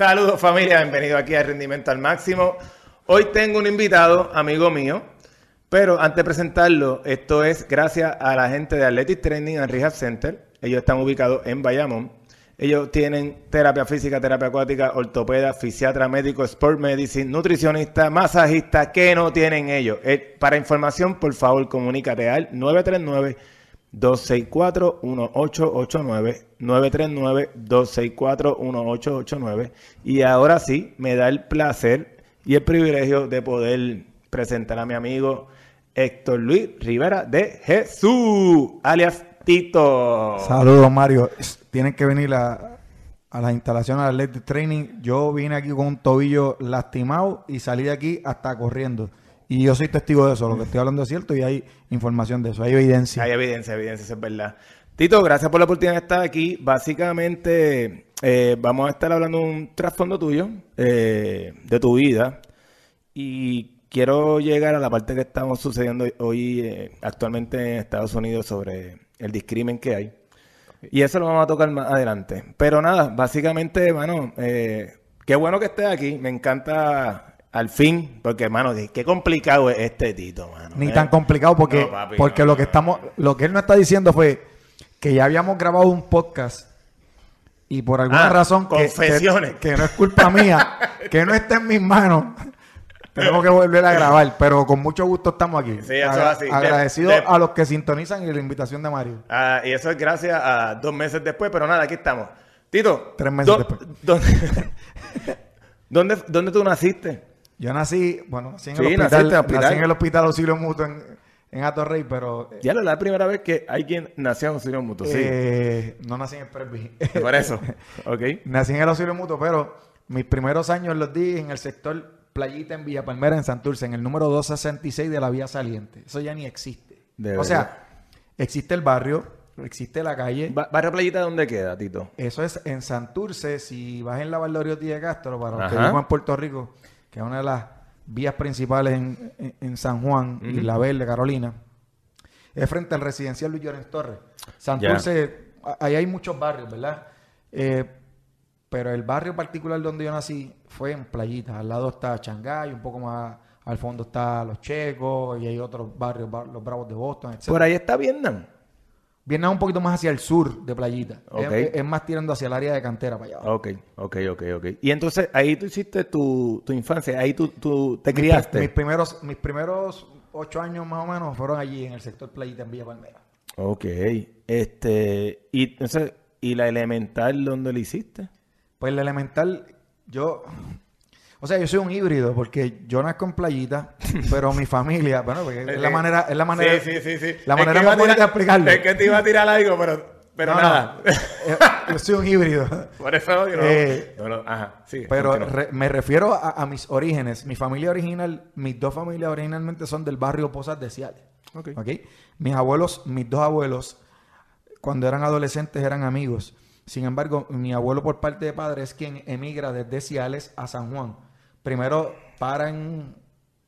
Saludos familia, bienvenido aquí a Rendimiento al Máximo. Hoy tengo un invitado, amigo mío, pero antes de presentarlo, esto es gracias a la gente de Athletic Training and Rehab Center. Ellos están ubicados en Bayamón. Ellos tienen terapia física, terapia acuática, ortopeda, fisiatra, médico, sport medicine, nutricionista, masajista. ¿Qué no tienen ellos? Eh, para información, por favor, comunícate al 939 264-1889, 939-264-1889. Y ahora sí, me da el placer y el privilegio de poder presentar a mi amigo Héctor Luis Rivera de Jesús, alias Tito. Saludos, Mario. Tienen que venir a, a las instalaciones de Athletic Training. Yo vine aquí con un tobillo lastimado y salí de aquí hasta corriendo. Y yo soy testigo de eso, lo que estoy hablando es cierto y hay información de eso, hay evidencia. Hay evidencia, evidencia, eso es verdad. Tito, gracias por la oportunidad de estar aquí. Básicamente, eh, vamos a estar hablando de un trasfondo tuyo, eh, de tu vida. Y quiero llegar a la parte que estamos sucediendo hoy eh, actualmente en Estados Unidos sobre el discrimen que hay. Y eso lo vamos a tocar más adelante. Pero nada, básicamente, bueno, qué bueno que estés aquí. Me encanta al fin, porque hermano, qué complicado es este Tito, mano. Ni tan complicado porque, porque lo que estamos, lo que él nos está diciendo fue que ya habíamos grabado un podcast y por alguna ah, razón confesiones. Que, no es culpa mía, que no está en mis manos. Tenemos que volver a grabar, pero con mucho gusto estamos aquí. Sí, eso así. Agradecido a los que sintonizan y la invitación de Mario. Ah, y eso es gracias a dos meses después, pero nada, aquí estamos. Tito. Tres meses después. ¿dónde, ¿Dónde tú naciste? Yo nací, bueno, nací en el hospital, nací en el hospital Auxilio Mutuo en, en Atorrey, pero... Eh, ya es la primera vez que hay quien nació en Auxilio Mutuo, sí. Eh, no nací en el Presby. Por eso, ok. nací en el Auxilio Mutuo, pero mis primeros años los di en el sector Playita en Villa Palmera, en Santurce, en el número 266 de la vía saliente. Eso ya ni existe. o sea, existe el barrio, existe la calle. ¿Barrio Playita dónde queda, Tito? Eso es en Santurce, si vas en la Valdorio de Castro, para los que en Puerto Rico que es una de las vías principales en, San Juan y La Verde, Carolina, es frente al residencial Luis Llorens Torres. Santurce, ahí hay muchos barrios, ¿verdad? Eh, pero el barrio particular donde yo nací fue en Playita. Al lado está Changay, un poco más al fondo está Los Checos y hay otros barrios, los Bravos de Boston, etc. Por ahí está Vietnam. Viene un poquito más hacia el sur de Playita. Es, más tirando hacia el área de cantera para allá. Ok, ok, ok, ok. Y entonces ahí tú hiciste tu, infancia, ahí tú, tú te criaste. Mis, primeros, mis primeros ocho años más o menos fueron allí en el sector Playita en Villa Palmera. Ok. Este, y entonces, ¿y la elemental dónde la hiciste? Pues la elemental, yo o sea, yo soy un híbrido porque yo nazco en playita, pero mi familia, bueno, porque es la manera, es la manera, sí, sí, sí, la manera más bonita de explicarlo. Es que te iba a tirar algo, pero, pero nada. Eh, yo soy un híbrido. Por eso yo no, eh, ajá, sí, Pero me refiero a, mis orígenes. Mi familia original, mis dos familias originalmente son del barrio Posas de Ciales. Okay. ¿ok? Mis abuelos, mis dos abuelos, cuando eran adolescentes eran amigos. Sin embargo, mi abuelo por parte de padre es quien emigra desde Ciales a San Juan primero para en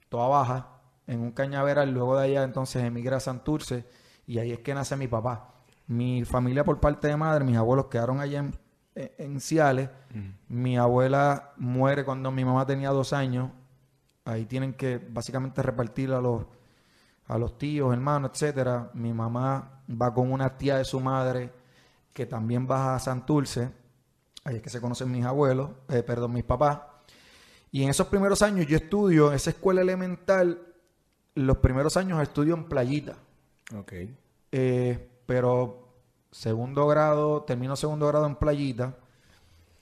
Toda Baja, en un cañaveral, luego de allá entonces emigra a Santurce y ahí es que nace mi papá. Mi familia por parte de madre, mis abuelos quedaron allá en, Ciales. Mi abuela muere cuando mi mamá tenía dos años. Ahí tienen que básicamente repartir a los, a los tíos, hermanos, etcétera. Mi mamá va con una tía de su madre que también va a Santurce. Ahí es que se conocen mis abuelos, eh, perdón, mis papás. Y en esos primeros años yo estudio en esa escuela elemental, los primeros años estudio en Playita. Ok. Eh, pero segundo grado, termino segundo grado en Playita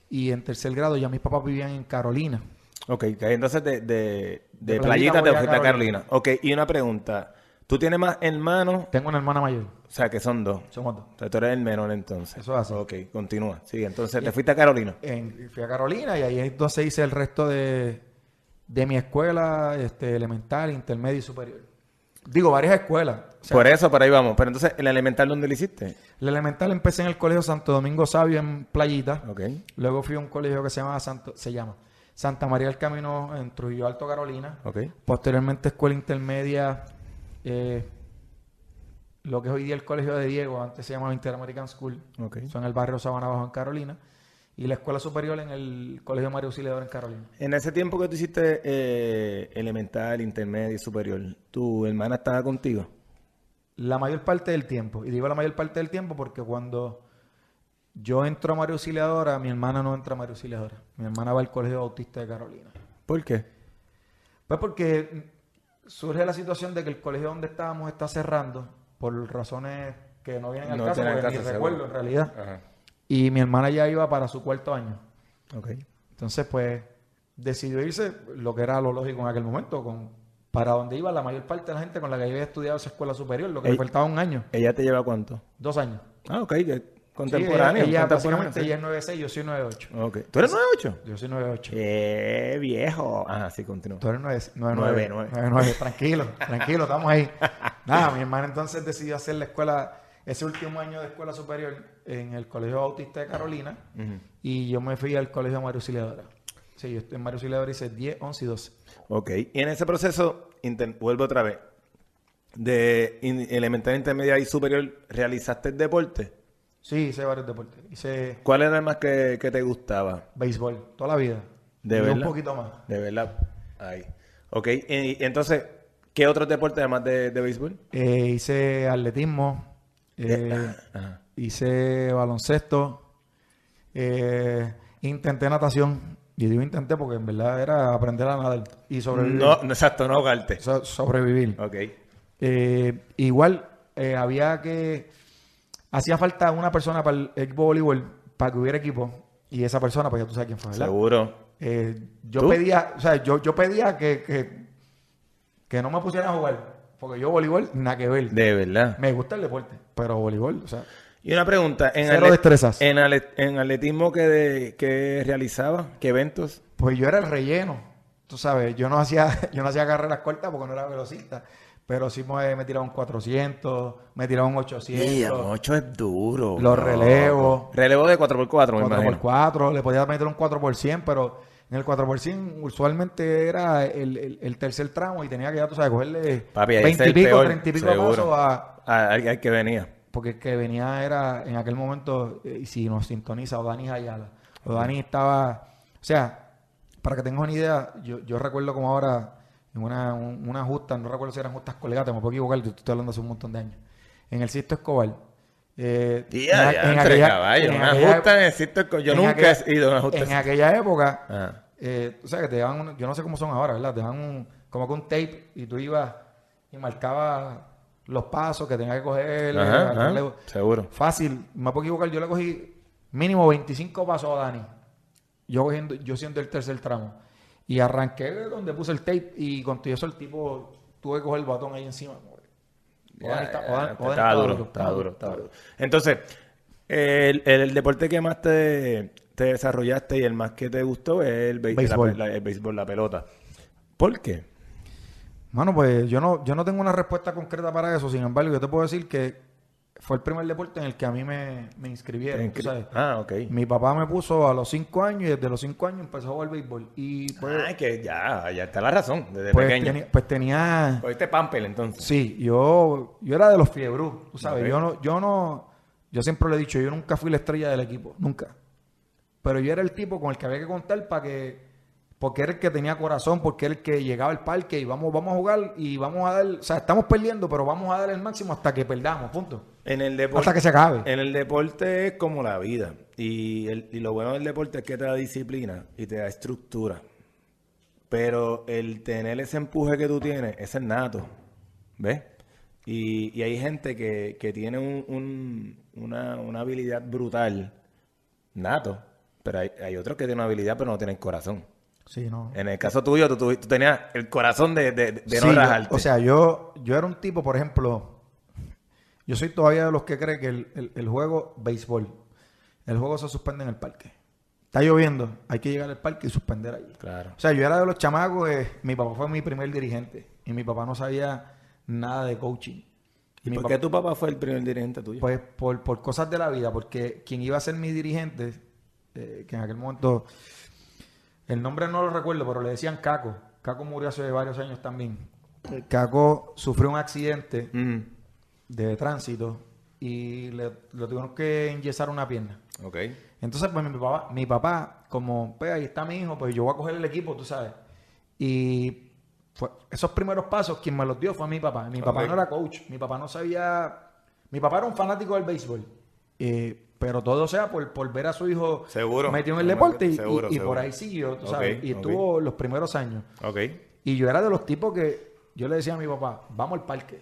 y en tercer grado ya mis papás vivían en Carolina. Ok, entonces de, de, Playita, te fuiste a Carolina. Ok, y una pregunta. ¿Tú tienes más hermanos? Tengo una hermana mayor. O sea, que son dos. Somos dos. O sea, tú eres el menor entonces. Eso es así. Ok, continúa. Sí, entonces te fuiste a Carolina. fui a Carolina y ahí entonces hice el resto de, mi escuela este, elemental, intermedia y superior. Digo, varias escuelas. por eso, por ahí vamos. Pero entonces, ¿el elemental dónde lo hiciste? El elemental empecé en el Colegio Santo Domingo Sabio en Playita. Ok. Luego fui a un colegio que se llama Santo, se llama Santa María del Camino en Trujillo Alto, Carolina. Ok. Posteriormente, escuela intermedia eh, lo que es hoy día el colegio de Diego, antes se llamaba Interamerican School, okay. son en el barrio Sabana Bajo en Carolina. y la escuela superior en el Colegio Mario Auxiliador en Carolina. En ese tiempo que tú hiciste eh, elemental, intermedio y superior, ¿tu hermana estaba contigo? La mayor parte del tiempo. Y digo la mayor parte del tiempo porque cuando yo entro a Mario Auxiliadora, mi hermana no entra a Mario Auxiliadora. Mi hermana va al Colegio Bautista de Carolina. ¿Por qué? Pues porque surge la situación de que el colegio donde estábamos está cerrando por razones que no vienen al No caso, porque caso, ni recuerdo en realidad. Ajá. Y mi hermana ya iba para su cuarto año. Ok. Entonces, pues, decidió irse, lo que era lo lógico en aquel momento, con para donde iba la mayor parte de la gente con la que había estudiado esa escuela superior, lo que le faltaba un año, ¿Ella te lleva cuánto? dos años. Ah, ok. Que Sí, Contemporáneo. ella, contemporáneo, sí. ella es 96, yo soy 98. Ok. ¿Tú eres 98? Yo soy 98. ¡Eh, viejo! Ajá, sí, continúa. Tú eres 9, 9, Nueve, 9, nueve. Tranquilo, tranquilo, estamos ahí. Nada, mi hermana entonces decidió hacer la escuela, ese último año de escuela superior en el Colegio Bautista de Carolina y yo me fui al Colegio Mario Auxiliadora. Sí, yo estoy en Mario Auxiliadora hice 10, 11 y 12. Ok. Y en ese proceso, vuelvo otra vez, de elemental, intermedia y superior, ¿realizaste el deporte? Sí, hice varios deportes. Hice ¿Cuál era el más que, que te gustaba? béisbol toda la vida. ¿De y verdad? un poquito más. De verdad. Ahí. Ok. Y, entonces, ¿qué otros deportes además de, de béisbol? Eh, hice atletismo, eh, Ajá. hice baloncesto, eh, intenté natación. Y digo intenté porque en verdad era aprender a nadar y sobrevivir. No, no, exacto, no ahogarte. So- sobrevivir. Ok. Eh, igual eh, había que... Hacía falta una persona para el equipo de voleibol, para que hubiera equipo. Y esa persona, pues ya tú sabes quién fue, ¿verdad? Seguro. Eh, yo ¿Tú? pedía, o sea, yo, yo pedía que, que, que no me pusieran a jugar. Porque yo voleibol, nada que ver. De verdad. Me gusta el deporte, pero voleibol, o sea... Y una pregunta. En, Cero destrezas. en, ale- en atletismo que, de- que realizaba, ¿qué eventos? Pues yo era el relleno. Tú sabes, yo no hacía, yo no hacía carreras cortas porque no era velocista. Pero sí me, me tiraba un 400, me tiraba un 800. 8 es duro. Los loco. relevos. Relevo de 4x4, me imagino. 4x4, le podía meter un 4%, pero en el 4% usualmente era el, el- el tercer tramo y tenía que ya, tú sabes, cogerle Papi, ahí 20 es y pico, peor, 30 y pico pasos a... Ah, al, que venía. Porque el que venía era, en aquel momento, eh, y si nos sintoniza, o Dani Ayala. O Dani estaba, o sea, para que tengas una idea, yo, yo recuerdo como ahora, en una, un- una justa, no recuerdo si eran justas colegatas, me puedo equivocar, yo estoy hablando hace un montón de años. En el Sisto Escobar. Eh, Tía, en- en entre aquella- caballos. en Una aquella justa necesito... co- Yo en nunca aquella- he ido a una justa. En aquella época, Ah. eh, o sea, que te daban, un- yo no sé cómo son ahora, ¿verdad? Te dan un, como que un tape y tú ibas y marcabas los pasos que tenías que coger. Ajá, el ajá, relevo. seguro. Fácil, me puedo equivocar, yo le cogí mínimo 25 pasos a Dani. Yo cogiendo, yo siendo el tercer tramo. Y arranqué donde puse el tape y con todo eso el tipo tuve que coger el batón ahí encima. está- o Dani- o Dani Estaba está duro, estaba duro, estaba duro. Entonces, el, el- el deporte que más te, te desarrollaste y el más que te gustó es el, Béisbol. La, la- el béisbol, la pelota. ¿Por qué? Mano, pues yo no, yo no tengo una respuesta concreta para eso. Sin embargo, yo te puedo decir que fue el primer deporte en el que a mí me, me inscribieron. En tú cri- sabes. Ah, ok. Mi papá me puso a los 5 años y desde los 5 años empezó a jugar béisbol. Y pues, Ah, que ya, ya está la razón, desde pues, pequeño. pues tenía... Cogiste Pampel, entonces. Sí, yo, yo era de los fiebrú, tú sabes. Yo no, yo no... Yo siempre lo he dicho, yo nunca fui la estrella del equipo, nunca. Pero yo era el tipo con el que había que contar para que... Porque era el que tenía corazón, porque era el que llegaba al parque y vamos, vamos a jugar y vamos a dar... O sea, estamos perdiendo, pero vamos a dar el máximo hasta que perdamos, punto. En el deporte, Hasta que se acabe. En el deporte es como la vida. Y, el- y lo bueno del deporte es que te da disciplina y te da estructura. Pero el tener ese empuje que tú tienes, ese es nato. ¿Ves? Y, y hay gente que, que tiene un- un- una, una habilidad brutal, nato. Pero hay, hay otros que tienen una habilidad pero no tienen corazón. Sí, no. En el caso tuyo, tú, tú- tú tenías el corazón de, de, de Sí, no yo- rajarte. o sea, yo, yo era un tipo, por ejemplo, yo soy todavía de los que cree que el, el- el juego béisbol, el juego se suspende en el parque. Está lloviendo, hay que llegar al parque y suspender ahí. claro. O sea, yo era de los chamacos, eh, mi papá fue mi primer dirigente y mi papá no sabía nada de coaching. ¿Y por qué tu papá fue el primer dirigente tuyo? Pues por, por cosas de la vida, porque quien iba a ser mi dirigente, eh, que en aquel momento, el nombre no lo recuerdo, pero le decían Caco. Caco murió hace varios años también. Caco sufrió un accidente Mm. De tránsito y le, le tuvieron que enyesar una pierna. Ok. Entonces, pues mi papá, mi papá, como, pues ahí está mi hijo, pues yo voy a coger el equipo, tú sabes. Y fue, esos primeros pasos, quien me los dio fue mi papá. Mi papá no era coach, mi papá no sabía. Mi papá era un fanático del béisbol. Eh, pero todo sea por, por ver a su hijo Seguro. metido en el deporte y, seguro, y- y seguro. por ahí siguió, tú sabes. Y estuvo los primeros años. Y yo era de los tipos que yo le decía a mi papá, vamos al parque.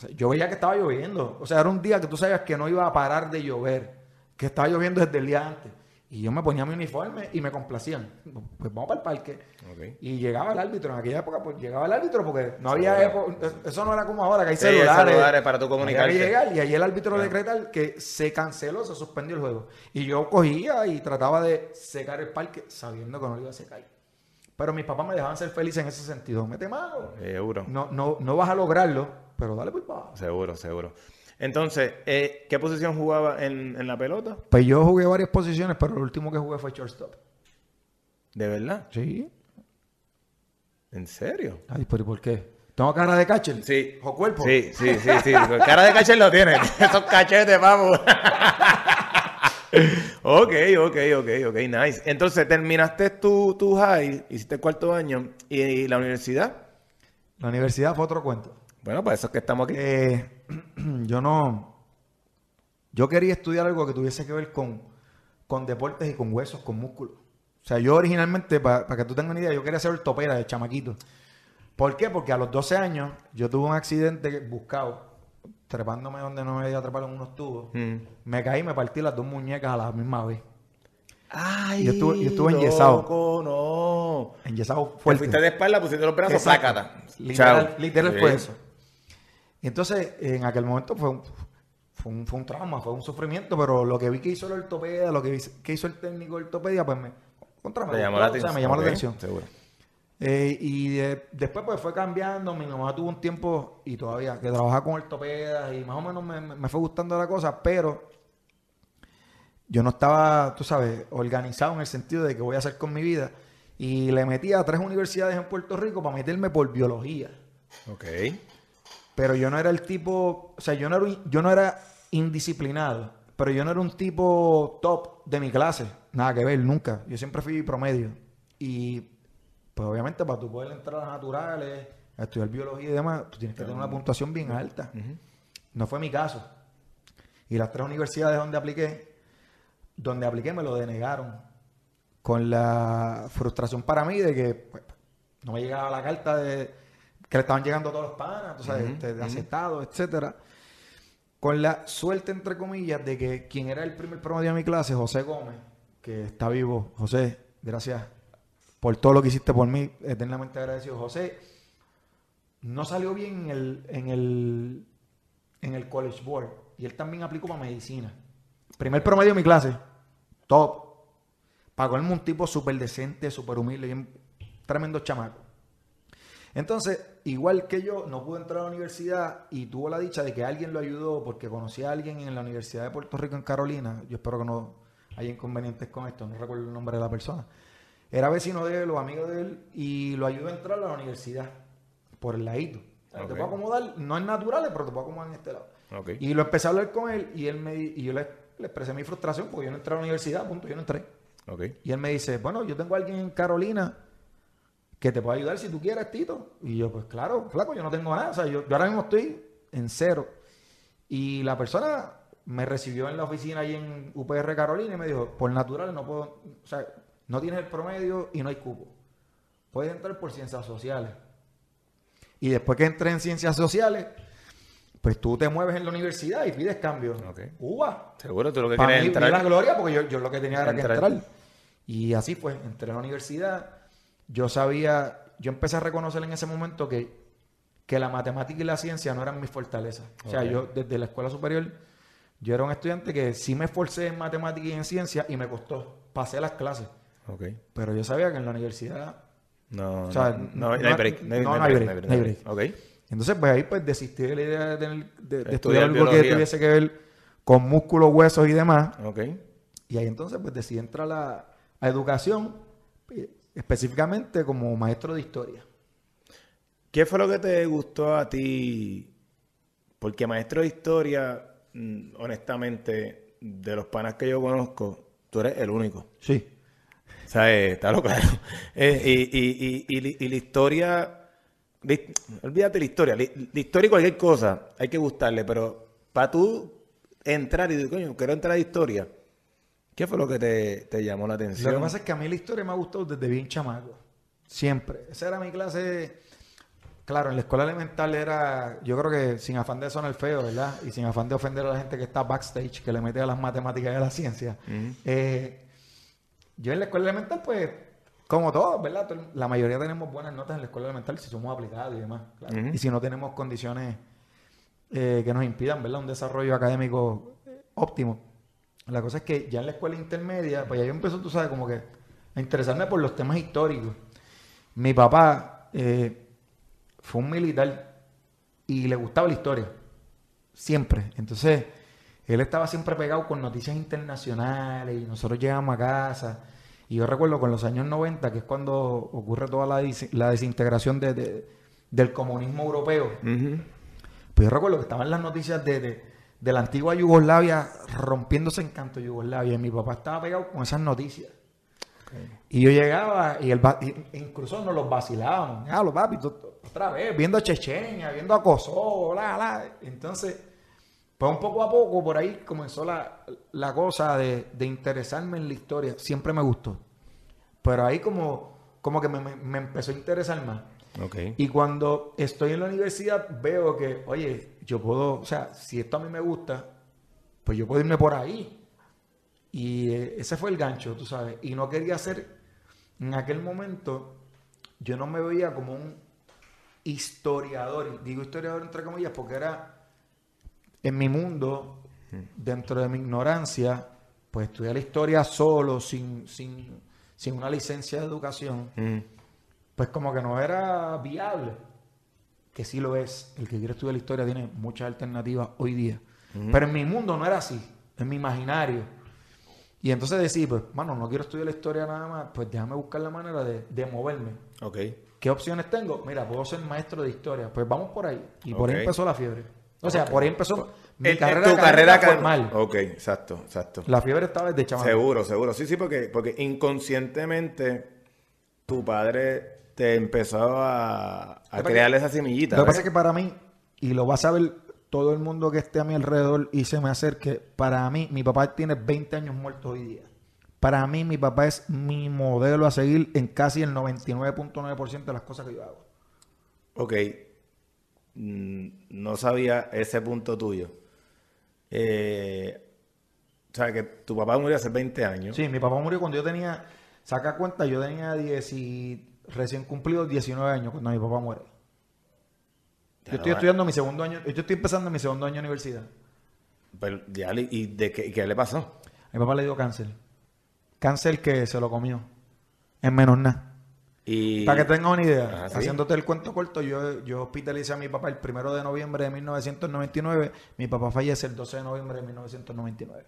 Sea, yo veía que estaba lloviendo. O sea, era un día que tú sabías que no iba a parar de llover, que estaba lloviendo desde el día antes. Y yo me ponía mi uniforme y me complacían. Pues vamos para el parque. Y llegaba el árbitro. En aquella época, pues llegaba el árbitro porque no había época. Eso no era como ahora, que hay Sí, hay celulares. celulares para tú comunicarte. llegar y ahí el árbitro Claro. decreta que se canceló, se suspendió el juego. Y yo cogía y trataba de secar el parque sabiendo que no lo iba a secar. Pero mis papás me dejaban ser feliz en ese sentido. Mete mano. No, no, no vas a lograrlo, pero dale pues. Seguro, seguro. Entonces, eh, ¿qué posición jugaba en, en la pelota? Pues yo jugué varias posiciones, pero el último que jugué fue shortstop. ¿De verdad? Sí. ¿En serio? Ay, pero ¿y por qué? ¿Tengo cara de catcher? Sí. ¿O cuerpo? Sí, sí, sí, sí. Cara de cachete lo tiene. Esos cachetes, vamos. ok, ok, ok, ok, nice. Entonces, terminaste tu, tu high, hiciste el cuarto año y, la universidad. La universidad fue otro cuento. Bueno, para eso es que estamos aquí. Eh, yo no... Yo quería estudiar algo que tuviese que ver con, con deportes y con huesos, con músculos. O sea, yo originalmente, para que tú tengas una idea, yo quería ser ortopeda de chamaquito. ¿Por qué? Porque a los 12 años yo tuve un accidente buscado, trepándome donde no me iba a trepar en unos tubos. Mm. Me caí y me partí las dos muñecas a la misma vez. Ay, Yo estuve- yo estuve enyesado. no. Enyesado Te fuerte. fuiste de espalda, pusiste los brazos, sácata. Literal, Chao. literal fue eso. Y entonces, en aquel momento fue un, fue un, fue un trauma, fue un sufrimiento, pero lo que vi que hizo el ortopeda, lo que, vi que hizo el técnico de ortopedia, pues me, contra, me llamó la o sea, atención. me llamó la atención. Seguro. Eh, y de- después pues fue cambiando, mi mamá tuvo un tiempo y todavía que trabajaba con ortopedas y más o menos me, me- me fue gustando la cosa, pero yo no estaba, tú sabes, organizado en el sentido de que voy a hacer con mi vida y le metí a tres universidades en Puerto Rico para meterme por biología. Ok. Pero yo no era el tipo, o sea, yo no era, yo no era indisciplinado, pero yo no era un tipo top de mi clase, nada que ver, nunca. Yo siempre fui promedio. Y pues obviamente para tú poder entrar a las naturales, a estudiar biología y demás, tú tienes que tener una puntuación bien alta. No fue mi caso. Y las tres universidades donde apliqué, donde apliqué me lo denegaron. Con la frustración para mí de que pues, no me llegaba la carta de que le estaban llegando todos los panas, tú sabes, este, de aceptado, etcétera. Con la suerte, entre comillas, de que quien era el primer promedio de mi clase, José Gómez, que está vivo, José, gracias por todo lo que hiciste por mí, eternamente agradecido. José, no salió bien en el, en el, en el College Board y él también aplicó para medicina. Primer promedio de mi clase, top. Pagó un tipo súper decente, súper humilde, bien, tremendo chamaco. Entonces, igual que yo, no pudo entrar a la universidad y tuvo la dicha de que alguien lo ayudó porque conocía a alguien en la Universidad de Puerto Rico en Carolina. Yo espero que no haya inconvenientes con esto, no recuerdo el nombre de la persona. Era vecino de él o amigo de él y lo ayudó a entrar a la universidad por el ladito. Te puedo acomodar, no es natural, pero te puedo acomodar en este lado. Y lo empecé a hablar con él y él me y yo le, le expresé mi frustración porque yo no entré a la universidad, punto, yo no entré. Y él me dice, bueno, yo tengo a alguien en Carolina que te puede ayudar si tú quieres, Tito. Y yo, pues claro, flaco, yo no tengo nada. O sea, yo, yo ahora mismo estoy en cero. Y la persona me recibió en la oficina ahí en UPR Carolina y me dijo, por natural no puedo, o sea, no tienes el promedio y no hay cupo. Puedes entrar por ciencias sociales. Y después que entré en ciencias sociales, pues tú te mueves en la universidad y pides cambio. Ok. Uva. Seguro tú lo que Para quieres mí, entrar. la gloria, porque yo, yo lo que tenía era que Entrar. entrar. Y así fue, entré a la universidad. Yo sabía, yo empecé a reconocer en ese momento que, que la matemática y la ciencia no eran mis fortalezas. O sea, yo desde la escuela superior, yo era un estudiante que sí me esforcé en matemática y en ciencia y me costó. Pasé las clases. Pero yo sabía que en la universidad No, O sea, no, no, hay break. No hay, no, break. no hay. Entonces, pues ahí pues desistí de la idea de, tener- de- de Estudiar estudiar algo que tuviese que ver con músculos, huesos y demás. Y ahí entonces pues decidí entrar a la a educación, eh, específicamente como maestro de historia. ¿Qué fue lo que te gustó a ti? Porque maestro de historia, mm, honestamente, de los panas que yo conozco, tú eres el único. Sí. O sea, eh, está lo claro. Eh, y, y, y, y, la historia, olvídate la historia, la, historia y cualquier cosa, hay que gustarle, pero para tú entrar y decir, coño, quiero entrar a la historia, ¿qué fue lo que te, te, llamó la atención? Lo que pasa es que a mí la historia me ha gustado desde bien chamaco, siempre. Esa era mi clase Claro, en la escuela elemental era, yo creo que sin afán de sonar feo, ¿verdad? Y sin afán de ofender a la gente que está backstage, que le mete a las matemáticas y a la ciencia. Eh, yo en la escuela elemental, pues, como todos, ¿verdad? La mayoría tenemos buenas notas en la escuela elemental si somos aplicados y demás. Y si no tenemos condiciones eh, que nos impidan, ¿verdad? Un desarrollo académico óptimo. La cosa es que ya en la escuela intermedia, pues ya yo empezó, tú sabes, como que a interesarme por los temas históricos. Mi papá... Eh, fue un militar y le gustaba la historia. Siempre. Entonces, él estaba siempre pegado con noticias internacionales y nosotros llegamos a casa. Y yo recuerdo con los años 90, que es cuando ocurre toda la, la desintegración de, del comunismo europeo. Pues yo recuerdo que estaban las noticias de, de, la antigua Yugoslavia rompiéndose en canto Yugoslavia. Y mi papá estaba pegado con esas noticias. Y yo llegaba y, el, incluso nos los vacilábamos. Ah, los papi, otra vez, viendo a Chechenia, viendo a Kosovo, bla, bla. Entonces, pues un poco a poco por ahí comenzó la, la cosa de, de, interesarme en la historia. Siempre me gustó. Pero ahí como, como que me, me, empezó a interesar más. Okay. Y cuando estoy en la universidad veo que, oye, yo puedo, o sea, si esto a mí me gusta, pues yo puedo irme por ahí. Y eh, ese fue el gancho, tú sabes. Y no quería ser, en aquel momento, yo no me veía como un historiador. Digo historiador entre comillas porque era en mi mundo, dentro de mi ignorancia, pues estudiar la historia solo, sin, sin, sin una licencia de educación, pues como que no era viable. Que sí lo es. El que quiere estudiar la historia tiene muchas alternativas hoy día. Pero en mi mundo no era así. En mi imaginario y entonces decir, pues, mano, no quiero estudiar la historia nada más, pues déjame buscar la manera de, moverme. Ok. ¿Qué opciones tengo? Mira, puedo ser maestro de historia. Pues vamos por ahí. Y por ahí empezó la fiebre. O sea, por ahí empezó mi carrera, tu carrera formal. Ok, exacto, exacto. La fiebre estaba desde chaval. Seguro, seguro. Sí, sí, porque, porque inconscientemente tu padre te empezó a, a crear esa semillita. Lo que pasa es que para mí, y lo vas a ver todo el mundo que esté a mi alrededor y se me acerque, para mí, mi papá tiene 20 años muerto hoy día. Para mí, mi papá es mi modelo a seguir en casi el 99.9% de las cosas que yo hago. Ok. Mm, no sabía ese punto tuyo. Eh, o sea, que tu papá murió hace 20 años. Sí, mi papá murió cuando yo tenía, saca cuenta, yo tenía 10 y recién cumplido 19 años cuando mi papá muere. Yo estoy estudiando mi segundo año, yo estoy empezando mi segundo año de universidad. Pero, ¿y de qué, le pasó? A mi papá le dio cáncer. Cáncer que se lo comió. En menos nada. Y... Para que tengas una idea, haciéndote el cuento corto, yo, yo hospitalicé a mi papá el primero de noviembre de 1999. Mi papá fallece el 12 de noviembre de 1999.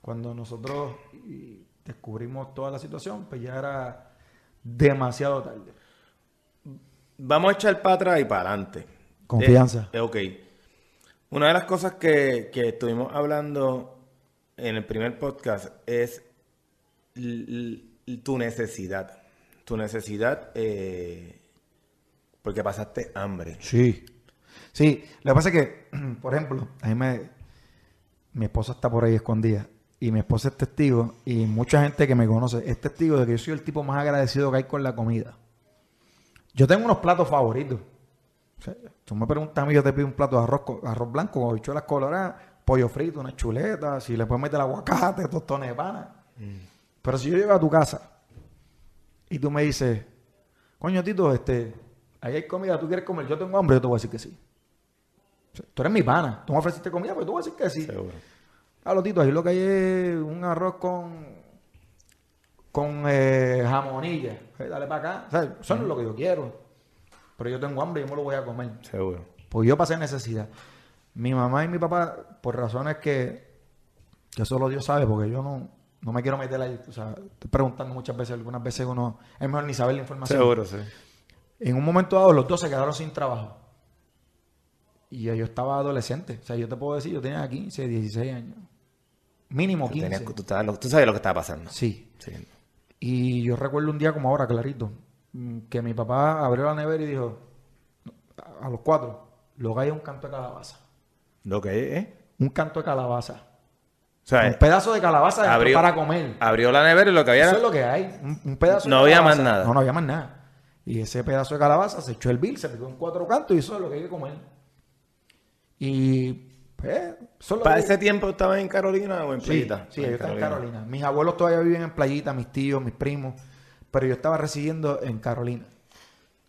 Cuando nosotros descubrimos toda la situación, pues ya era demasiado tarde. Vamos a echar para atrás y para adelante. Confianza. Eh, ok. Una de las cosas que, estuvimos hablando en el primer podcast es tu necesidad. Tu necesidad eh, porque pasaste hambre. Sí. Sí, lo que pasa es que, por ejemplo, a mí me, mi esposa está por ahí escondida y mi esposa es testigo y mucha gente que me conoce es testigo de que yo soy el tipo más agradecido que hay con la comida. Yo tengo unos platos favoritos. tú me preguntas a mí, yo te pido un plato de arroz, arroz blanco con habichuelas coloradas, pollo frito, una chuleta, si le puedes meter aguacate, tostones de pana. Mm. Pero si yo llego a tu casa y tú me dices, coño Tito, este, ahí hay comida, tú quieres comer, yo tengo hambre, yo te voy a decir que sí. tú eres mi pana, tú me ofreciste comida, pues tú vas a decir que sí. Seguro. Claro, Tito, ahí lo que hay es un arroz con con eh, jamonilla. dale para acá. O sea, eso no es lo que yo quiero. Pero yo tengo hambre y yo me lo voy a comer. Seguro. Pues yo pasé necesidad. Mi mamá y mi papá, por razones que, que solo Dios sabe, porque yo no, no me quiero meter ahí. O sea, estoy preguntando muchas veces, algunas veces uno es mejor ni saber la información. Seguro, sí. En un momento dado, los dos se quedaron sin trabajo. Y yo estaba adolescente. O sea, yo te puedo decir, yo tenía 15, 16 años. Mínimo Tú, 15. tenías- tú estabas lo- tú sabes lo que estaba pasando. Sí. Sí. Y yo recuerdo un día como ahora, clarito, mm, que mi papá abrió la nevera y dijo, a los cuatro, lo que hay es un canto de calabaza. Lo que es, ¿eh? Un canto de calabaza. O sea, Un pedazo de calabaza abrió- para comer. abrió la nevera y lo que había Eso es lo que hay. Un, un pedazo de No había calabaza. más nada. No, no había más nada. Y ese pedazo de calabaza se echó el bill, se picó en cuatro cantos y eso es lo que hay que comer. Y lo ¿Para que- ese tiempo estabas en Carolina o en Sí, Playita? sí, yo estaba en Carolina. Mis abuelos todavía viven en Playita, mis tíos, mis primos, pero yo estaba residiendo en Carolina.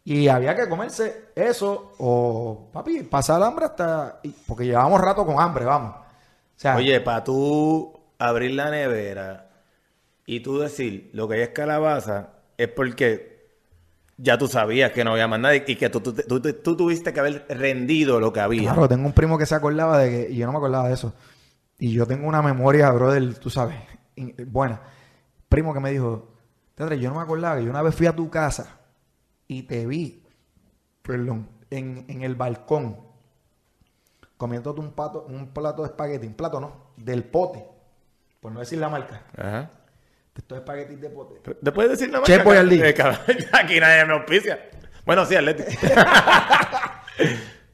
Y había que comerse eso o, papi, pasar hambre hasta... Porque llevábamos rato con hambre, vamos. O sea, Oye, para tú abrir la nevera y tú decir lo que hay es calabaza, es porque ya tú sabías que no había más nada y que tú, tú, tú- tú- tuviste que haber rendido lo que había. claro, tengo un primo que se acordaba de que... Y yo no me acordaba de eso. Y yo tengo una memoria, brother, tú sabes, buena. Primo que me dijo, Teatre, yo no me acordaba que yo una vez fui a tu casa y te vi, perdón, en, en el balcón comiéndote un, pato, un plato de espagueti, un plato no, del pote, por no decir la marca, Ajá. De estos espaguetis de pote. ¿Después decir la Chef Boyardee. Eh, cabrón, Aquí nadie me auspicia. Bueno, sí, Atleti.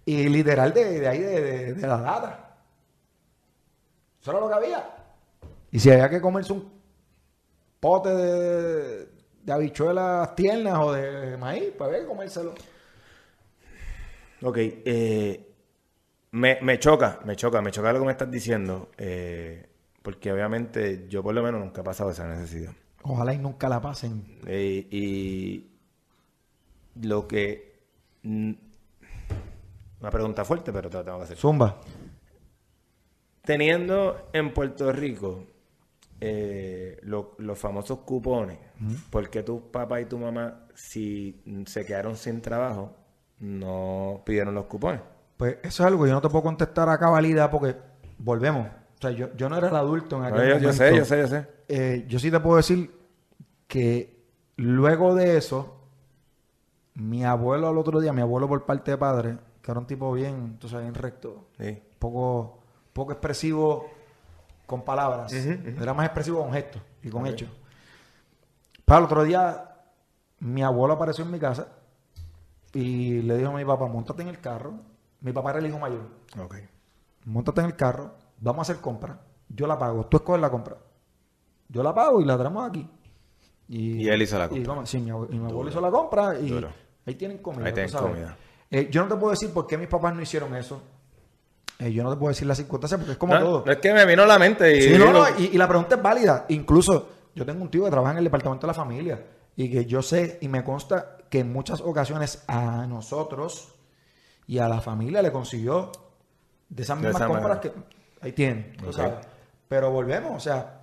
Y literal de, de ahí, de, de- de la lata. Eso era lo que había. Y si había que comerse un pote de, de habichuelas tiernas o de maíz, pues había que comérselo. ok, eh, me, me choca, me choca, me choca lo que me estás diciendo. eh, porque obviamente yo por lo menos nunca he pasado esa necesidad. Ojalá y nunca la pasen. Eh, y lo que... mm, Una pregunta fuerte, pero te la tengo que hacer. Zumba. Teniendo en Puerto Rico eh, lo- los famosos cupones, ¿por qué tu papá y tu mamá, si se quedaron sin trabajo, no pidieron los cupones? Pues eso es algo que yo no te puedo contestar a cabalidad porque volvemos. O sea, yo, yo no era el adulto en aquel No, yo, yo momento. sé, yo sé, yo sé. Eh, yo sí te puedo decir que luego de eso, mi abuelo al otro día, mi abuelo por parte de padre, que era un tipo bien, tú sabes, bien recto, Sí. poco, poco expresivo con palabras, era más expresivo con gestos y con hechos. Para el otro día, mi abuelo apareció en mi casa y le dijo a mi papá, montate en el carro. Mi papá era el hijo mayor. Ok. Montate en el carro, vamos a hacer compra. Yo la pago, tú escoges la compra. Yo la pago y la traemos aquí. Y él hizo la compra. y vamos- sí, mi, abue- y mi abuelo hizo la compra y Duro. ahí tienen comida. Ahí tienen comida. Eh, yo no te puedo decir por qué mis papás no hicieron eso. Eh, yo no te puedo decir las circunstancias porque es como No, todo. no es que me vino a la mente y... Sí, no, no, y, y la pregunta es válida. Incluso yo tengo un tío que trabaja en el departamento de la familia y que yo sé y me consta que en muchas ocasiones a nosotros y a la familia le consiguió de esas De mismas esa compras manera. que ahí tienen, tú Ok. sabes. Pero volvemos, o sea,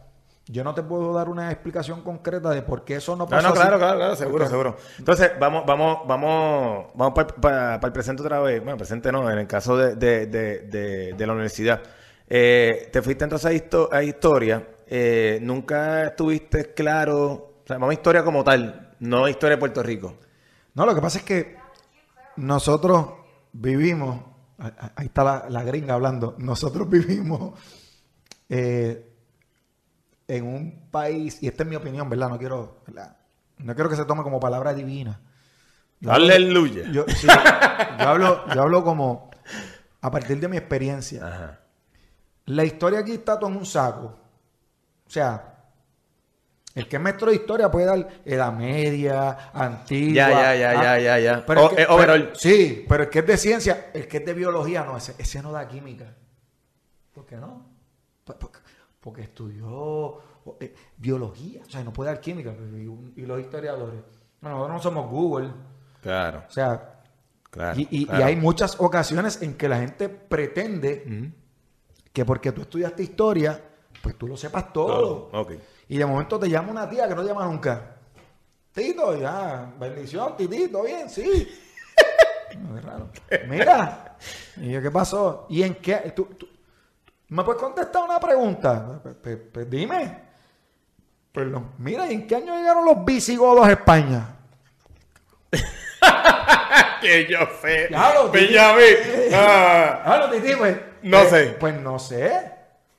yo no te puedo dar una explicación concreta de por qué eso no No, pasó no, así. claro, claro, claro, seguro, seguro. Entonces, vamos, vamos, vamos, vamos para el presente otra vez. Bueno, presente no, en el caso de, de, de, de, la universidad. Eh, te fuiste entonces a, histo- a historia. Eh, nunca estuviste claro, o sea, vamos a historia como tal, no historia de Puerto Rico. No, lo que pasa es que nosotros vivimos, ahí está la, la gringa hablando, nosotros vivimos eh, en un país, y esta es mi opinión, ¿verdad? No quiero, ¿verdad? No quiero que se tome como palabra divina. Yo hablo- Aleluya. Yo, sí, yo hablo, yo hablo como a partir de mi experiencia. Ajá. La historia aquí está todo en un saco. O sea, el que es maestro de historia puede dar Edad Media, Antigua. Ya, ya, ya, ah, ya, ya, ya. Pero O- el que- eh, pero- sí, pero el que es de ciencia, el que es de biología, no, ese, ese no da química. ¿Por qué no? Pues Porque, porque estudió eh, biología, o sea, no puede dar química. Y, y los historiadores. No, nosotros no somos Google. Claro, O sea, claro. y, y- y claro. hay muchas ocasiones en que la gente pretende que porque tú estudiaste historia, pues tú lo sepas todo. Todo, ok. Y de momento te llama una tía que no te llama nunca. Tito, ya, bendición, titito, bien, sí. No, raro. Mira, y yo, ¿qué pasó? ¿Y en qué? ¿Tú, tú- ¿Me puedes contestar una pregunta? Pues, pues- pues dime. Perdón. Mira, ¿y en qué año llegaron los visigodos a España? que yo sé. Titi. Benjamín. Ah, pues. No sé. Pues no sé.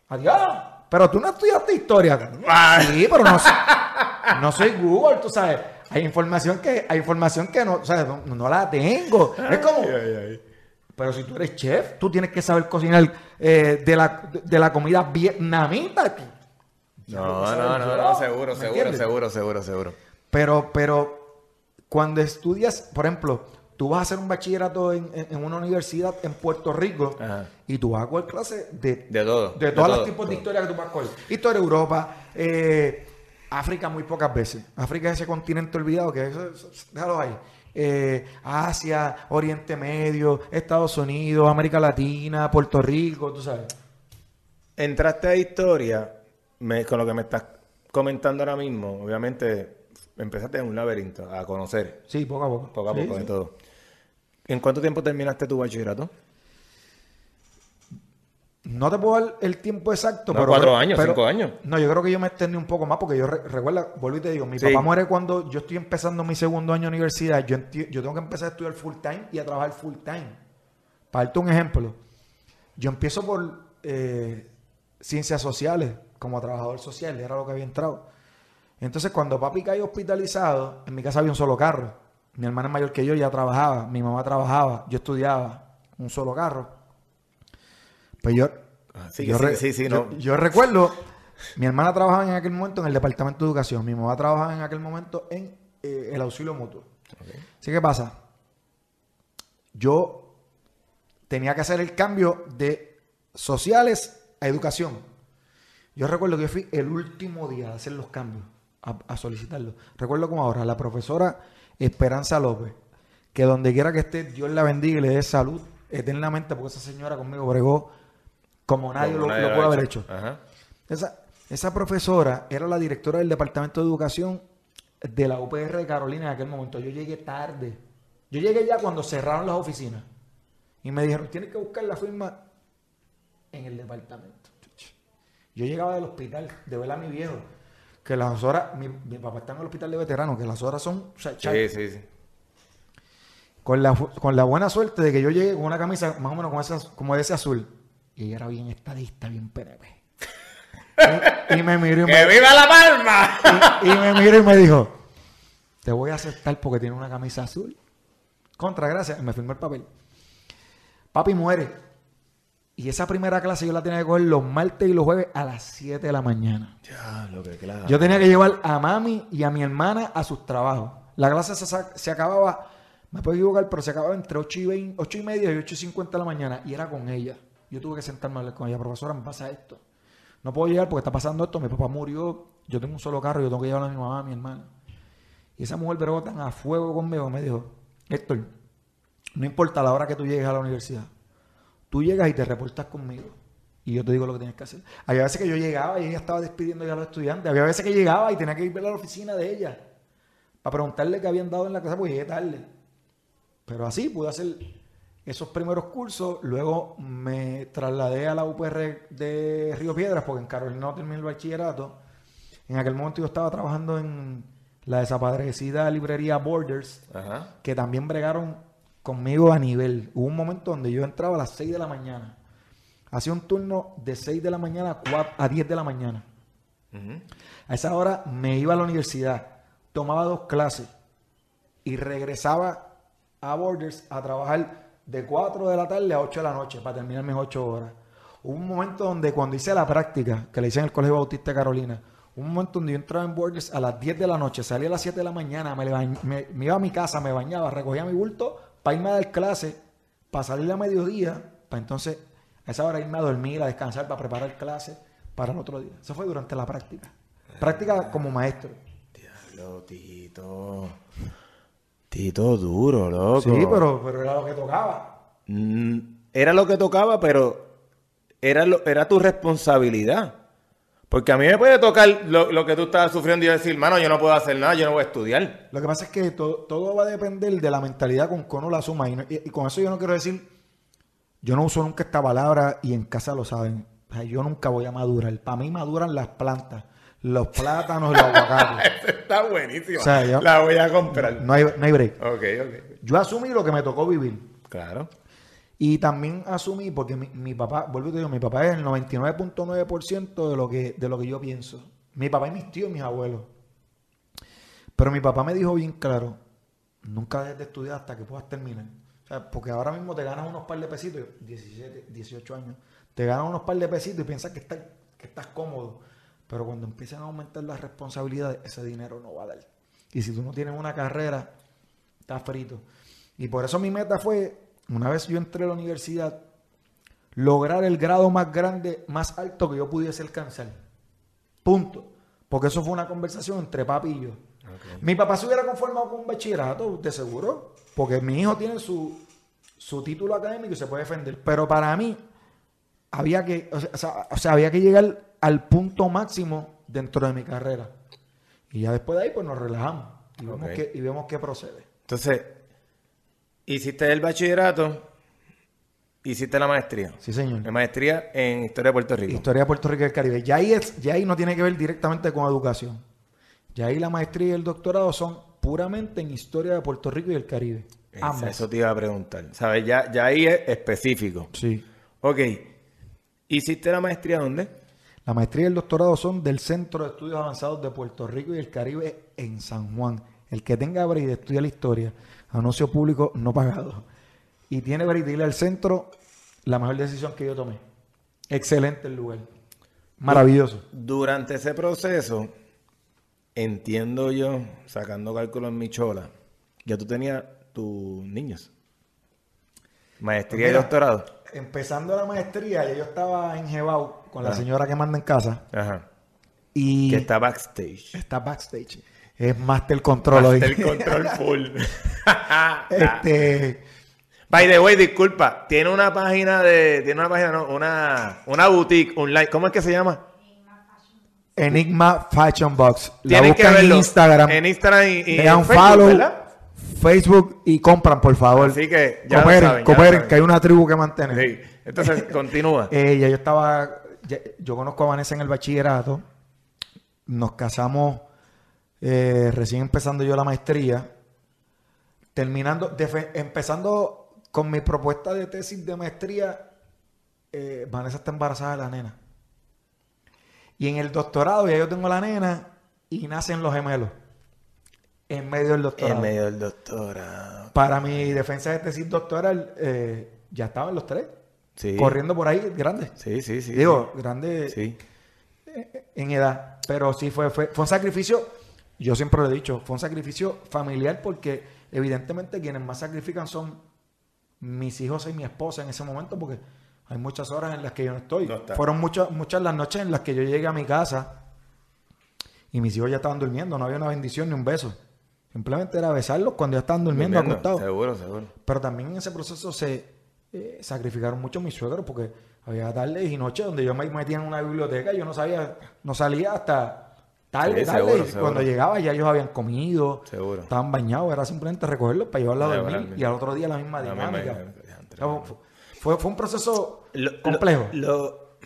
Adiós. Pero tú no estudiaste historia. Ah. Sí, pero no sé. No soy Google, tú sabes. Hay información que, hay información que no, o sea, no, no la tengo. Es como, ay, ay, ay. pero si tú eres chef, tú tienes que saber cocinar eh, de, la, de la comida vietnamita. No, no, no, no, seguro, ¿Me seguro, entiendes? seguro, seguro, seguro. Pero, pero cuando estudias, por ejemplo, tú vas a hacer un bachillerato en, en- en una universidad en Puerto Rico Ajá. y tú vas a coger clases de, De todo, de de todos los todo, tipos de historia que tú vas a coger. Historia de Europa, eh, África muy pocas veces. África es ese continente olvidado que eso, eso- déjalo ahí. Eh, Asia, Oriente Medio, Estados Unidos, América Latina, Puerto Rico, tú sabes. Entraste a historia, me- con lo que me estás comentando ahora mismo, obviamente empezaste en un laberinto a conocer Sí, poco a poco. poco a Sí, poco sí. de todo. ¿En cuánto tiempo terminaste tu bachillerato? No te puedo dar el tiempo exacto. No, cuatro años, cinco años. No, yo creo que yo me extendí un poco más porque yo re- recuerda, vuelvo y te digo, mi Sí. papá muere cuando yo estoy empezando mi segundo año de universidad. Yo tengo que empezar a estudiar full time y a trabajar full time. Para darte un ejemplo, yo empiezo por eh, ciencias sociales como trabajador social, era lo que había entrado. Entonces, cuando papi cayó hospitalizado, en mi casa había un solo carro. Mi hermana es mayor que yo, ya trabajaba, mi mamá trabajaba, yo estudiaba, un solo carro. Pues yo, Ah, sí, yo, sí, sí, sí, yo- no. yo recuerdo, mi hermana trabajaba en aquel momento en el departamento de educación, mi mamá trabajaba en aquel momento en eh, el auxilio mutuo. Así que pasa, yo tenía que hacer el cambio de sociales a educación. Yo recuerdo que yo fui el último día de hacer los cambios, a, a solicitarlos. Recuerdo como ahora, la profesora Esperanza López, que donde quiera que esté, Dios la bendiga y le dé salud eternamente, porque esa señora conmigo bregó como nadie Como lo, nadie lo ha haber hecho. hecho. Ajá. Esa, esa profesora era la directora del Departamento de Educación de la UPR de Carolina en aquel momento. Yo llegué tarde. Yo llegué ya cuando cerraron las oficinas. Y me dijeron, tienes que buscar la firma en el departamento. Yo llegaba del hospital de ver a mi viejo. Que las horas, mi, mi papá está en el hospital de veteranos, que las horas son... o sea, Sí, sí, sí. con la, con la buena suerte de que yo llegué con una camisa más o menos como, esa, como de ese azul. Y ella era bien estadista, bien PNP. y, y me miró y me, ¡Que viva la palma! y, y me miró y me dijo, te voy a aceptar porque tiene una camisa azul. Contra, gracias. Y me firmó el papel. Papi muere. Y esa primera clase yo la tenía que coger los martes y los jueves a las 7 de la mañana. Ya, lo que claro. Yo tenía que llevar a mami y a mi hermana a sus trabajos. La clase se, acababa, me puedo equivocar, pero se acababa entre 8 y, 20, 8 y media y 8 y 50 de la mañana. Y era con ella. Yo tuve que sentarme a hablar con ella. Profesora, me pasa esto. No puedo llegar porque está pasando esto. Mi papá murió. Yo tengo un solo carro. Yo tengo que llevar a mi mamá, a mi hermana. Y esa mujer bregó tan a fuego conmigo. Me dijo, Héctor, no importa la hora que tú llegues a la universidad. Tú llegas y te reportas conmigo. Y yo te digo lo que tienes que hacer. Había veces que yo llegaba y ella estaba despidiendo ya a los estudiantes. Había veces que llegaba y tenía que ir a la oficina de ella. Para preguntarle qué habían dado en la clase, porque llegué tarde. Pero así pude hacer esos primeros cursos. Luego me trasladé a la UPR de Río Piedras, porque en Carolina no terminé el bachillerato. En aquel momento yo estaba trabajando en la desaparecida librería Borders Ajá. que también bregaron conmigo a nivel. Hubo un momento donde yo entraba a las 6 de la mañana. Hacía un turno de 6 de la mañana a, 4 a 10 de la mañana. A esa hora me iba a la universidad, tomaba dos clases y regresaba a Borders a trabajar de 4 de la tarde a 8 de la noche para terminar mis 8 horas. Hubo un momento donde cuando hice la práctica, que la hice en el Colegio Bautista de Carolina, un momento donde yo entraba en Borders a las 10 de la noche, salía a las 7 de la mañana, me, me- me iba a mi casa, me bañaba, recogía mi bulto para irme a dar clase, para salir a mediodía, para entonces a esa hora irme a dormir, a descansar, para preparar clase para el otro día. Eso fue durante la práctica. Práctica como maestro. Diablo, Tito. Tito duro, loco. Sí, pero, pero era lo que tocaba. Mm, Era lo que tocaba, pero era, lo- era tu responsabilidad. Porque a mí me puede tocar lo, lo que tú estás sufriendo y yo decir, mano, yo no puedo hacer nada, yo no voy a estudiar. Lo que pasa es que to- todo va a depender de la mentalidad con que uno la suma. Y, no- y- y con eso yo no quiero decir, yo no uso nunca esta palabra y en casa lo saben. O sea, yo nunca voy a madurar. Para mí maduran las plantas. los plátanos, los aguacates. Está buenísimo. O sea, yo- La voy a comprar. No hay, no hay break. Ok, ok. Yo asumí lo que me tocó vivir. Claro. Y también asumí, porque mi, papá, vuelvo y te digo, mi papá es el 99.9% de lo que de lo que yo pienso. Mi papá y mis tíos y mis abuelos. Pero mi papá me dijo bien claro, nunca dejes de estudiar hasta que puedas terminar. O sea, porque ahora mismo te ganas unos par de pesitos, 17, 18 años, te ganas unos par de pesitos y piensas que estás, que estás cómodo. Pero cuando empiezan a aumentar las responsabilidades, ese dinero no va a dar. Y si tú no tienes una carrera, estás frito. Y por eso mi meta fue, una vez yo entré a la universidad, lograr el grado más grande, más alto que yo pudiese alcanzar. Punto. Porque eso fue una conversación entre papi y yo. Mi papá se hubiera conformado con un bachillerato, de seguro, porque mi hijo tiene su, su título académico y se puede defender. Pero para mí, había que, o sea, o sea, había que llegar al punto máximo dentro de mi carrera. Y ya después de ahí, pues nos relajamos y vemos, qué, y vemos qué procede. Entonces, hiciste el bachillerato, hiciste la maestría. Sí, señor. La maestría en Historia de Puerto Rico. Historia de Puerto Rico y el Caribe. Ya ahí, es, ya ahí no tiene que ver directamente con educación. Ya ahí la maestría y el doctorado son puramente en Historia de Puerto Rico y el Caribe. Ambas. Eso te iba a preguntar. ¿Sabes? Ya, ya ahí es específico. Sí. Ok. ¿Hiciste la maestría dónde? La maestría y el doctorado son del Centro de Estudios Avanzados de Puerto Rico y el Caribe en San Juan. El que tenga break de estudiar la historia, anuncio público no pagado. Y tiene ir al centro, la mejor decisión que yo tomé. Excelente el lugar. Maravilloso. Durante ese proceso, entiendo yo, sacando cálculos en mi chola, ya tú tenías tus niños. Maestría y doctorado. Empezando la maestría, ya yo estaba en Jebau con la señora que manda en casa. Ajá. Y Que está backstage. está backstage. Es Master Control hoy. el control full. este, By the way, disculpa, tiene una página de, tiene una página, no, una, una boutique online, ¿cómo es que se llama? Enigma Fashion Box. La Tienen que buscan en Instagram. En Instagram y, y en Facebook, follow, ¿verdad? Facebook y compran, por favor. Así que ya lo cooperen, saben, ya cooperen, lo saben. que hay una tribu que mantener. Sí. Entonces, continúa. Eh, ya yo estaba, ya- yo conozco a Vanessa en el bachillerato, nos casamos eh, recién empezando yo la maestría, terminando, empezando con mi propuesta de tesis de maestría, eh, Vanessa está embarazada de la nena. Y en el doctorado ya yo tengo la nena y nacen los gemelos en medio del doctorado. En medio del doctorado. Para mi defensa de tesis doctoral eh, ya estaban los tres Sí. corriendo por ahí grandes. Sí, sí, sí. Digo, grande Sí. en edad. Pero sí fue, fue, fue un sacrificio, yo siempre lo he dicho, fue un sacrificio familiar porque evidentemente quienes más sacrifican son mis hijos y mi esposa en ese momento porque hay muchas horas en las que yo no estoy. No. Fueron muchas, muchas las noches en las que yo llegué a mi casa y mis hijos ya estaban durmiendo, no había una bendición ni un beso. Simplemente era besarlos cuando ya estaban durmiendo, Durmiendo, acostados. Seguro, seguro. Pero también en ese proceso se eh, sacrificaron mucho mis suegros porque había tardes y noches donde yo me metía en una biblioteca y yo no sabía, no salía hasta tarde, Sí, tarde. seguro, y seguro. Cuando llegaba ya ellos habían comido, Seguro. estaban bañados, era simplemente recogerlos para llevarlos a dormir y al otro día la misma La misma dinámica. fue, fue- un proceso Lo- complejo. lo-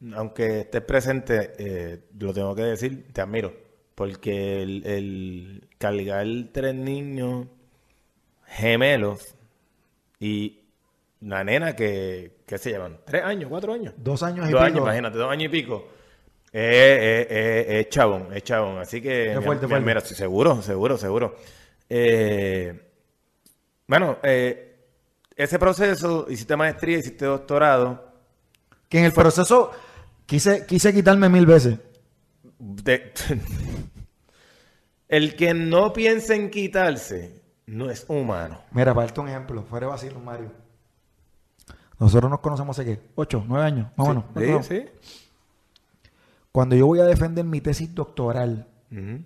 lo- aunque estés presente, eh, lo tengo que decir, te admiro. Porque el, el cargar tres niños gemelos y una nena que, ¿qué se llaman? ¿Tres años? ¿Cuatro años? Dos años y Dos pico. años, imagínate, dos años y pico. Es, es- es- es chabón, es chabón. Así que, mi- fuerte, mi fuerte. admiración, seguro, seguro, seguro. Eh, bueno, eh, ese proceso, hiciste maestría, hiciste doctorado. Que en el proceso quise, quise quitarme mil veces. de- el que no piensa en quitarse no es humano. Mira, para darte un ejemplo, fuera de vacilo, Mario. Nosotros nos conocemos hace qué, ocho, nueve años, menos. Sí, sí. Cuando yo voy a defender mi tesis doctoral, Ujú.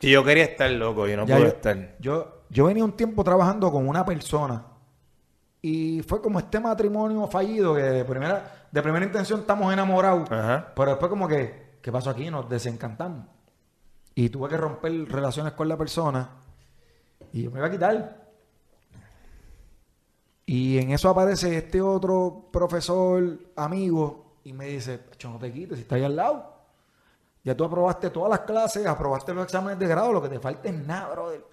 Sí, yo quería estar loco, yo no puedo yo, estar. Yo, yo venía un tiempo trabajando con una persona y fue como este matrimonio fallido que de primera, de primera intención estamos enamorados, Ajá. pero después como que, ¿qué pasó aquí? Nos desencantamos. Y tuve que romper relaciones con la persona y yo me iba a quitar. Y en eso aparece este otro profesor, amigo, y me dice, no te quites, si está ahí al lado. Ya tú aprobaste todas las clases, aprobaste los exámenes de grado, lo que te falta es nada, brother.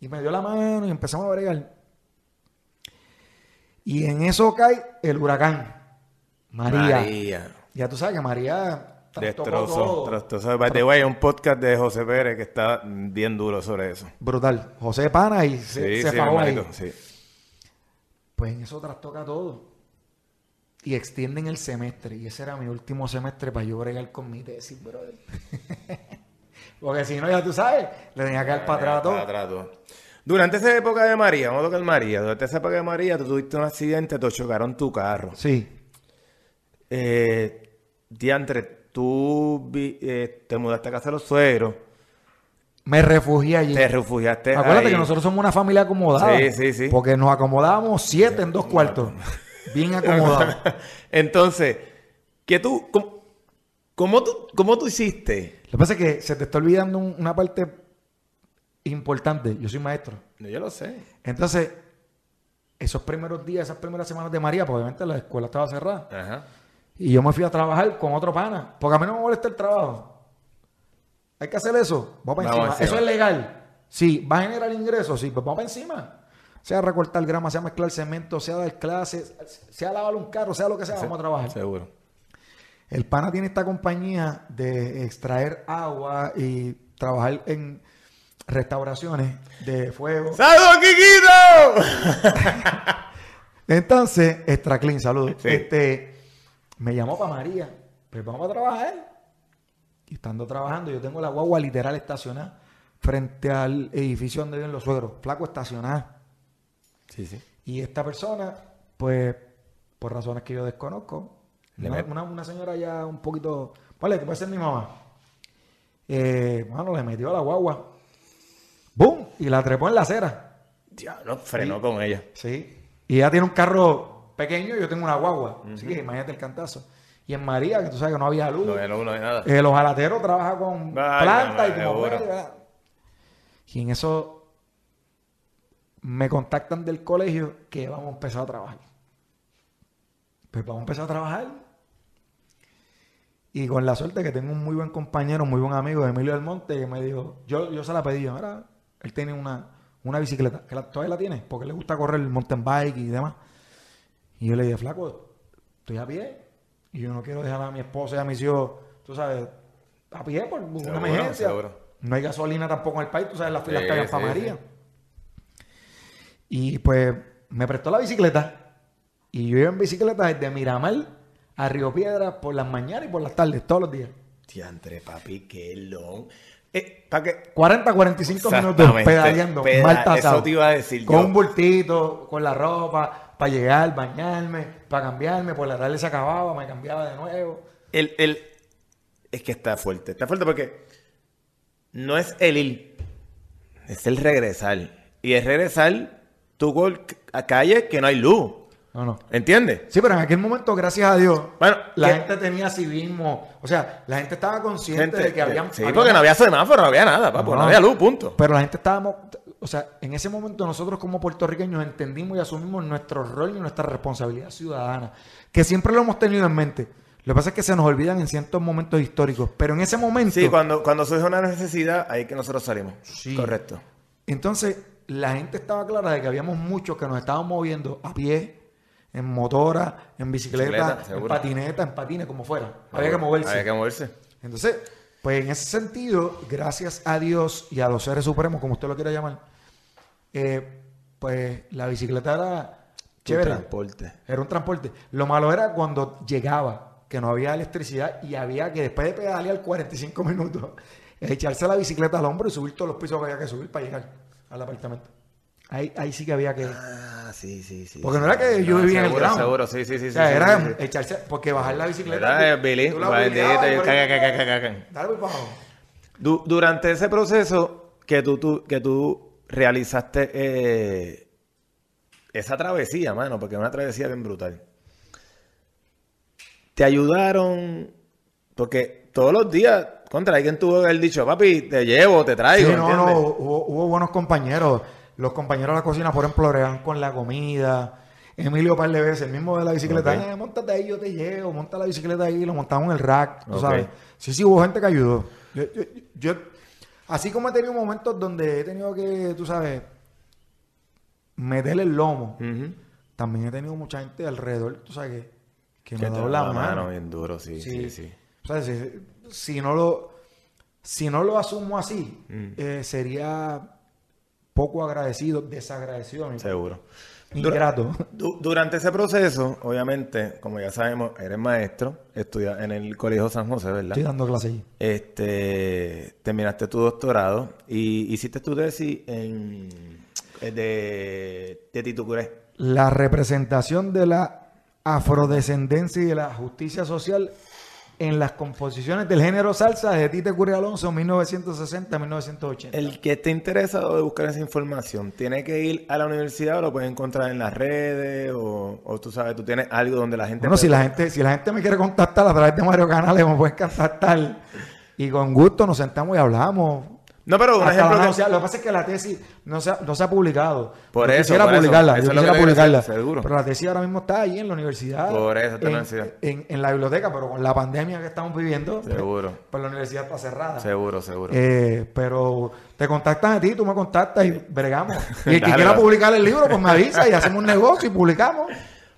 Y me dio la mano y empezamos a bregar. Y en eso cae el huracán. María. María. Ya tú sabes que María todo. destrozó. By the way, un podcast de José Pérez que está bien duro sobre eso. Brutal. José Pana y se, Sí, se sí, ahí. sí. Pues en eso trastoca todo. Y extienden el semestre. Y ese era mi último semestre para yo bregar con mi tesis, brother. Porque si no, ya tú sabes, le tenía que dar para atrás. Durante esa época de María, vamos a tocar María. Durante esa época de María, tú tuviste un accidente, te chocaron tu carro. Sí. Eh, Diantre, tú vi- eh, te mudaste a casa de los suegros, Me refugié allí. te refugiaste Acuérdate ahí. que nosotros somos una familia acomodada. Sí, sí, sí. Porque nos acomodábamos siete en dos cuartos. Bien acomodados. Entonces, ¿qué tú, cómo, cómo tú, cómo tú hiciste? Lo que pasa es que se te está olvidando un- una parte importante. Yo soy maestro. Yo lo sé. Entonces, esos primeros días, esas primeras semanas de María, pues obviamente la escuela estaba cerrada. Ajá. Y yo me fui a trabajar con otro pana. Porque a mí no me molesta el trabajo. Hay que hacer eso. Vamos para Vamos encima. encima. Eso es legal. Sí, va a generar ingresos. Sí, pues vamos para encima. Sea recortar grama, sea mezclar cemento, sea dar clases, sea lavar un carro, sea lo que sea, vamos a trabajar. Seguro. El pana tiene esta compañía de extraer agua y trabajar en restauraciones de fuego. ¡Saludos, Kikito! Entonces, Extra Clean, saludos. Sí. Este, me llamó para María. Pues vamos a trabajar. Y estando trabajando, yo tengo la guagua literal estacionada frente al edificio donde viven los suegros. Flaco estacionada. Sí, sí. Y esta persona, pues, por razones que yo desconozco, Le una, una- una señora ya un poquito, vale, que puede ser mi mamá, eh, bueno, le metió a la guagua, ¡boom! Y la trepó en la acera. Diablo, frenó con ella. Sí. Y ella tiene un carro pequeño y yo tengo una guagua. Así que imagínate el cantazo. Y en María, que tú sabes que no había luz. No, no, no, nada. Eh, los jalateros trabajan con Ay, planta y como. Y en eso me contactan del colegio que vamos a empezar a trabajar. Pues vamos a empezar a trabajar. Y con la suerte que tengo un muy buen compañero, muy buen amigo, Emilio del Monte, que me dijo, yo, yo se la pedí, ahora él tiene una, una bicicleta, que la- todavía la tiene, porque le gusta correr el mountain bike y demás. Y yo le dije, flaco, estoy a pie y yo no quiero dejar a mi esposa y a mis hijos, tú sabes, a pie por una Seguro, emergencia. seguro. No hay gasolina tampoco en el país, tú sabes las filas Sí, que hay sí, para María. sí. Y pues me prestó la bicicleta y yo iba en bicicleta desde Miramar a Río Piedra por las mañanas y por las tardes, todos los días. Diantre, papi, qué long. Eh, ¿Para qué? 40, 45 minutos pedaleando, Peda- mal tasado. eso te iba a decir Con yo. un bultito, con la ropa, para llegar, bañarme, para cambiarme, por la tarde se acababa, me cambiaba de nuevo. El, el, es que está fuerte. Está fuerte porque no es el ir, es el regresar. Y el regresar, tú por a calle que no hay luz. No, no. ¿Entiendes? Sí, pero en aquel momento, gracias a Dios, Bueno, la que- gente tenía civismo. O sea, la gente estaba consciente Gente, de que habían... sí, habían- porque no había semáforo, no había nada, papo, no, No. había luz, punto. Pero la gente estábamos, o sea, en ese momento nosotros como puertorriqueños entendimos y asumimos nuestro rol y nuestra responsabilidad ciudadana, que siempre lo hemos tenido en mente. Lo que pasa es que se nos olvidan en ciertos momentos históricos, pero en ese momento, Sí, cuando, cuando surge una necesidad, ahí es que nosotros salimos. Sí. Correcto. entonces la gente estaba clara de que habíamos muchos que nos estábamos moviendo a pie, en motora, en bicicleta, Bicicleta, en patineta, en patines, como fuera. Había que moverse. Había que moverse. Entonces, pues en ese sentido, gracias a Dios y a los seres supremos, como usted lo quiera llamar, eh, pues la bicicleta era chévere. transporte. Era un transporte. Lo malo era cuando llegaba, que no había electricidad y había que después de pedalear 45 minutos, echarse la bicicleta al hombro y subir todos los pisos que había que subir para llegar al apartamento. Ahí, ahí sí que había que... Ah, sí, sí, sí. Porque no era que yo No, vivía en el seguro, ground. Seguro, sí, sí, sí. o sea, sí, era sí, sí. echarse... Porque bajar la bicicleta... ¿Verdad, tú- Billy? Dale por abajo. Du- durante ese proceso que tú, tú- que tú realizaste eh, esa travesía, mano, porque es una travesía bien brutal. Te ayudaron, porque todos los días, contra alguien tuvo que haber dicho, papi, te llevo, te traigo. Sí, no, no, hubo, hubo buenos compañeros. Los compañeros de la cocina, por ejemplo, bregan con la comida. Emilio par de veces, el mismo de la bicicleta. Eh, montate ahí, yo te llevo, monta la bicicleta ahí, lo montamos en el rack, tú sabes. Sí, sí, hubo gente que ayudó. Yo, así como he tenido momentos donde he tenido que, tú sabes, meterle el lomo, también he tenido mucha gente alrededor, tú sabes, que, que me ha dado la, mano. bien duro, sí, sí, sí. O sea, si, no lo, si no lo asumo así, mm. eh, sería poco agradecido, desagradecido. Seguro. Ingrato. durante ese proceso, obviamente, como ya sabemos, eres maestro, estudias en el Colegio San José, ¿verdad? Estoy dando clase allí. Este, terminaste tu doctorado y hiciste tu tesis en, eh, de, de Tito La representación de la afrodescendencia y de la justicia social en las composiciones del género salsa de Tite Curry Alonso 1960-1980. El que esté interesado de buscar esa información, ¿tiene que ir a la universidad o lo puede encontrar en las redes? O, tú sabes, tú tienes algo donde la gente... Bueno, si la gente, si la gente me quiere contactar a través de Mario Canales, me pueden contactar. Y con gusto nos sentamos y hablamos. No, pero un ejemplo lo que pasa es que la tesis no se ha, no se ha publicado. Por eso, quisiera publicarla, yo quisiera publicarla. seguro. Pero la tesis ahora mismo está ahí en la universidad. Por eso está en, la En, en, la biblioteca, pero con la pandemia que estamos viviendo, pues, seguro. Pues, la universidad está cerrada. Seguro, seguro. Eh, pero te contactan a ti, tú me contactas y bregamos. Y el que quiera publicar el libro, pues me avisa y hacemos un negocio y publicamos.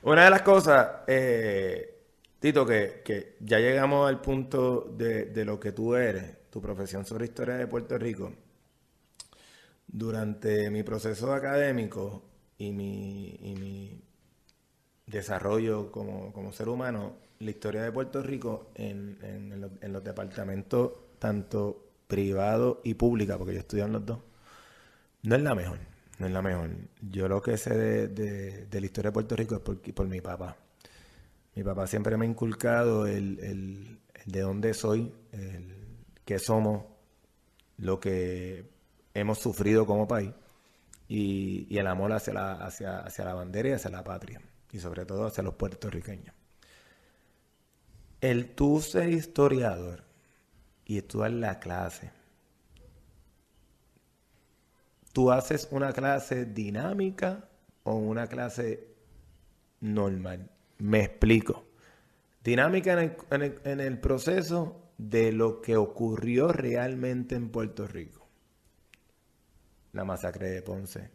Una de las cosas, eh, Tito, que, que ya llegamos al punto de, de lo que tú eres tu profesión sobre historia de Puerto Rico, durante mi proceso académico y mi, desarrollo como, ser humano, la historia de Puerto Rico en, los, departamentos tanto privado y pública, porque yo estudio en los dos, no es la mejor. No es la mejor. Yo lo que sé de, la historia de Puerto Rico es por, por, mi papá. Mi papá siempre me ha inculcado el, el de dónde soy, que somos, lo que hemos sufrido como país y, el amor hacia la, hacia, hacia la bandera y hacia la patria y sobre todo hacia los puertorriqueños. El tú ser historiador y estudiar la clase, tú haces una clase dinámica o una clase normal. Me explico. Dinámica en el, en el proceso de lo que ocurrió realmente en Puerto Rico. La masacre de Ponce,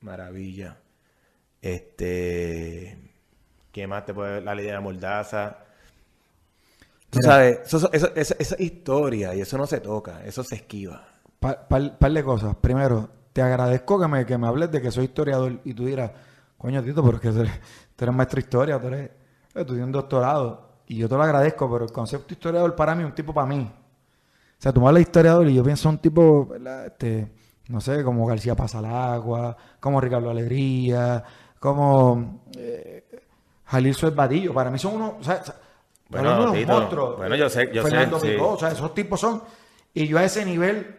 maravilla. Este, ¿qué más te puede la ley de la mordaza? Tú sabes, esa historia y eso no se toca, eso se esquiva. Par, par, de cosas. Primero, te agradezco que me, que me hables de que soy historiador y tú dirás, coño, Tito, pero es que tú eres, maestro de historia, tú eres, tú tienes un doctorado. Y yo te lo agradezco, pero el concepto historiador para mí es un tipo para mí. O sea, tú me hablas de historiador y yo pienso un tipo, Este, no sé, como García Pasalagua, como Ricardo Alegría, como eh, Jalil Suez Badillo. Para mí son unos, o sea, bueno, unos monstruos. Bueno, yo sé, yo Fernando sé. o sea, esos tipos son. Y yo a ese nivel,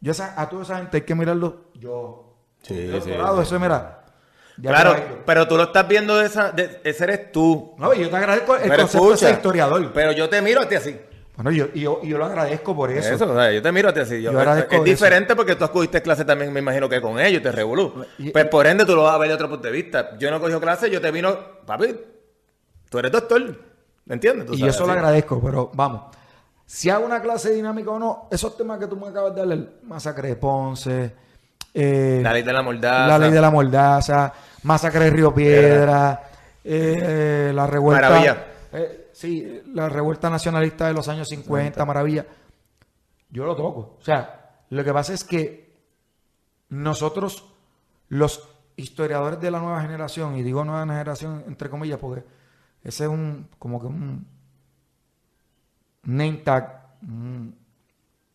yo a toda esa gente hay que mirarlo. Yo, sí, sí, eso, mira, claro, pero tú lo estás viendo de esa, de, ese eres tú. No, yo te agradezco el concepto de historiador. Pero yo te miro a ti así. Bueno, yo, yo, yo lo agradezco por eso. Eso, o sea, yo te miro a ti así. Yo, es, diferente porque tú acudiste clase también, me imagino que con ellos, te revolú. Pues por ende tú lo vas a ver de otro punto de vista. Yo no cogido clase, yo te vino, papi, tú eres doctor. ¿Me entiendes? y yo eso lo agradezco, pero vamos. Si hago una clase dinámica o no, esos temas que tú me acabas de dar, el masacre de Ponce, eh, la ley de la mordaza. La ley de la mordaza, masacre de Río Piedra, eh, la revuelta. Maravilla. Eh, sí, la revuelta nacionalista de los años 50, maravilla. Yo lo toco. O sea, lo que pasa es que nosotros, los historiadores de la nueva generación, y digo nueva generación entre comillas, porque ese es un, como que un name tag, un,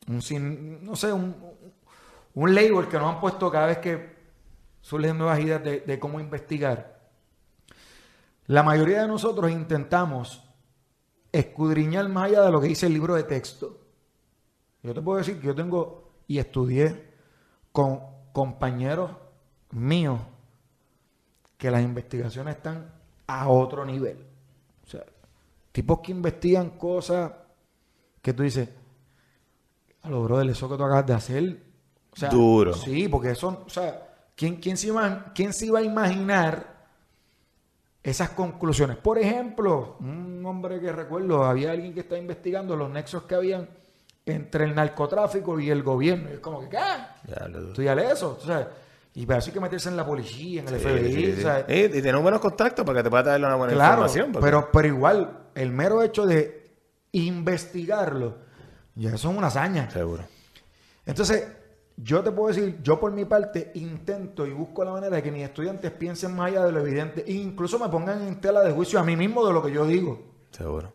un no sé, un, un label que nos han puesto cada vez que surgen nuevas ideas de, cómo investigar. La mayoría de nosotros intentamos escudriñar más allá de lo que dice el libro de texto. Yo te puedo decir que yo tengo y estudié con compañeros míos que las investigaciones están a otro nivel. O sea, tipos que investigan cosas que tú dices, a lo de eso que tú acabas de hacer Duro. Sí, porque son, o sea, ¿quién, quién, se iba, ¿quién se iba a imaginar esas conclusiones. Por ejemplo, un hombre que recuerdo, había alguien que estaba investigando los nexos que habían entre el narcotráfico y el gobierno. Y es como que, ¿qué? Ya, Estudiale eso. O sea, y para eso hay que meterse en la policía, en el FBI. y tener buenos contactos para que te pueda dar una buena información. Pero, pero igual, el mero hecho de investigarlo, ya eso es una hazaña. Seguro. Entonces, yo te puedo decir, yo por mi parte intento y busco la manera de que mis estudiantes piensen más allá de lo evidente e incluso me pongan en tela de juicio a mí mismo de lo que yo digo. Seguro.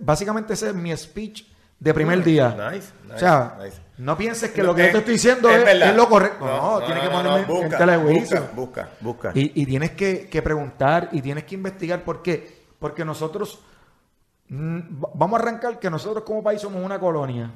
básicamente ese es mi speech de primer día. Nice, o sea, no pienses que lo que yo te estoy diciendo es, lo correcto. No, tienes que ponerme en tela de juicio. Busca, busca, Y, tienes que, que, preguntar y tienes que investigar por qué. Porque nosotros, mm, vamos a arrancar que nosotros como país somos una colonia.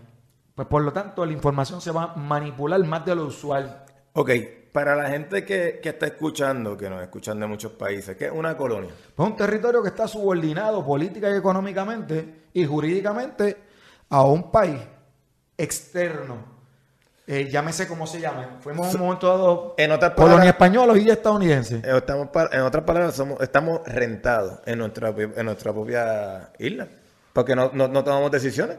Pues por lo tanto, la información se va a manipular más de lo usual. Ok, para la gente que, está escuchando, que nos escuchan de muchos países, ¿qué es una colonia? Pues un territorio que está subordinado política y económicamente y jurídicamente a un país externo. Eh, llámese cómo se llama. Fuimos en un momento dado en otras colonia española y estadounidense. Eh, estamos, en otras palabras, somos, estamos rentados en nuestra, en nuestra propia isla. Porque no, no tomamos decisiones.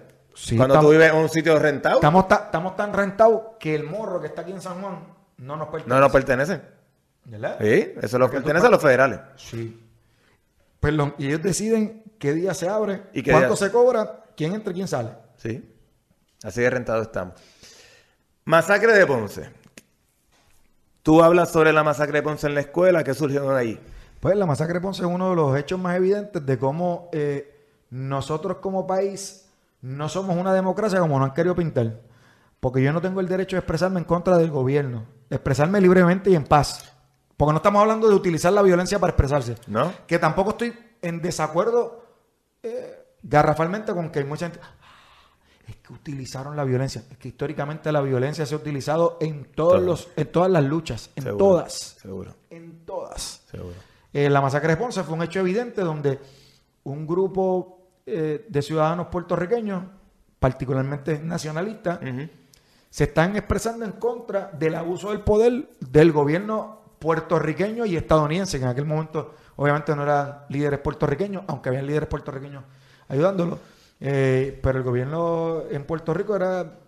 Cuando tú vives en un sitio rentado. Estamos, estamos tan rentados que el morro que está aquí en San Juan no nos pertenece. No nos pertenece. ¿Verdad? Sí, eso lo pertenece a los federales. Sí. Perdón, y ellos deciden qué día se abre, ¿Y cuánto se cobra, quién entra y quién sale. Sí. Así de rentado estamos. Masacre de Ponce. Tú hablas sobre la masacre de Ponce en la escuela, ¿qué surgió ahí? Pues la masacre de Ponce es uno de los hechos más evidentes de cómo eh, nosotros como país no somos una democracia como nos han querido pintar. Porque yo no tengo el derecho de expresarme en contra del gobierno. Expresarme libremente y en paz. Porque no estamos hablando de utilizar la violencia para expresarse. ¿No? Que tampoco estoy en desacuerdo eh, garrafalmente con que hay mucha gente. Ah, es que utilizaron la violencia. Es que históricamente la violencia se ha utilizado en todos los, en todas las luchas. En todas. Seguro. En todas. Seguro. Eh, la masacre de Ponce fue un hecho evidente donde un grupo eh, de ciudadanos puertorriqueños, particularmente nacionalistas, se están expresando en contra del abuso del poder del gobierno puertorriqueño y estadounidense, que en aquel momento obviamente no eran líderes puertorriqueños, aunque habían líderes puertorriqueños ayudándolo, eh, pero el gobierno en Puerto Rico era,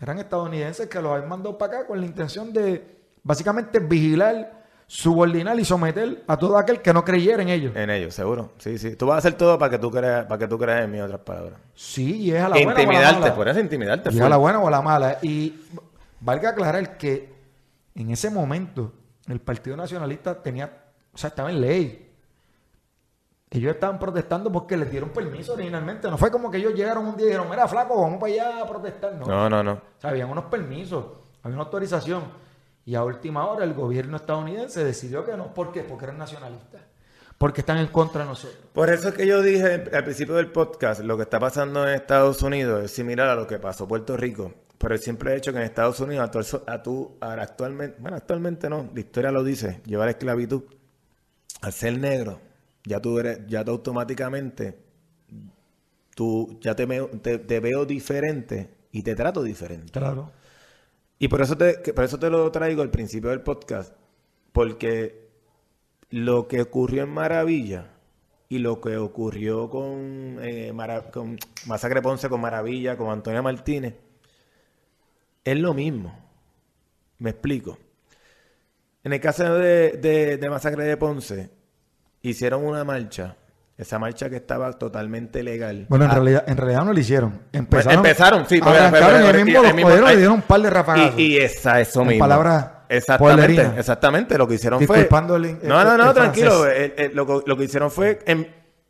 eran estadounidenses que los habían mandado para acá con la intención de básicamente vigilar subordinar y someter a todo aquel que no creyera en ellos. En ellos, seguro. Sí, sí. Tú vas a hacer todo para que tú creas, para que tú creas en mí, otras palabras. Sí, y es a la buena Intimidarte, o a la mala. por eso intimidarte. Y a la buena o a la mala. Y valga aclarar que en ese momento el Partido Nacionalista tenía, o sea, estaba en ley. Ellos estaban protestando porque les dieron permiso originalmente. No fue como que ellos llegaron un día y dijeron, mira, flaco, vamos para allá a protestar. No, no, no. no. O sea, habían unos permisos, había una autorización. Y a última hora el gobierno estadounidense decidió que no. ¿Por qué? Porque eran nacionalistas. Porque están en contra de nosotros. Por eso es que yo dije al principio del podcast, lo que está pasando en Estados Unidos es similar a lo que pasó en Puerto Rico. Pero el simple hecho que en Estados Unidos, a actualmente, bueno, actualmente no, la historia lo dice, llevar esclavitud, al ser negro, ya tú eres, ya tú automáticamente, tú ya te, te veo diferente y te trato diferente. Claro. Y por eso, te, por eso te lo traigo al principio del podcast, porque lo que ocurrió en Maravilla y lo que ocurrió con, eh, con Masacre Ponce, con Maravilla, con Antonia Martínez, es lo mismo. Me explico. En el caso de, de Masacre de Ponce, hicieron una marcha esa marcha que estaba totalmente legal. Bueno, en, ah. realidad, en realidad no lo hicieron. Empezaron, empezaron sí. Arrancaron y el mismo los mismo, le dieron un par de rafagazos. Y, y esa, eso mismo. palabras Exactamente, exactamente. Lo que hicieron fue... El, no, no, no, tranquilo. lo, lo, que hicieron fue em,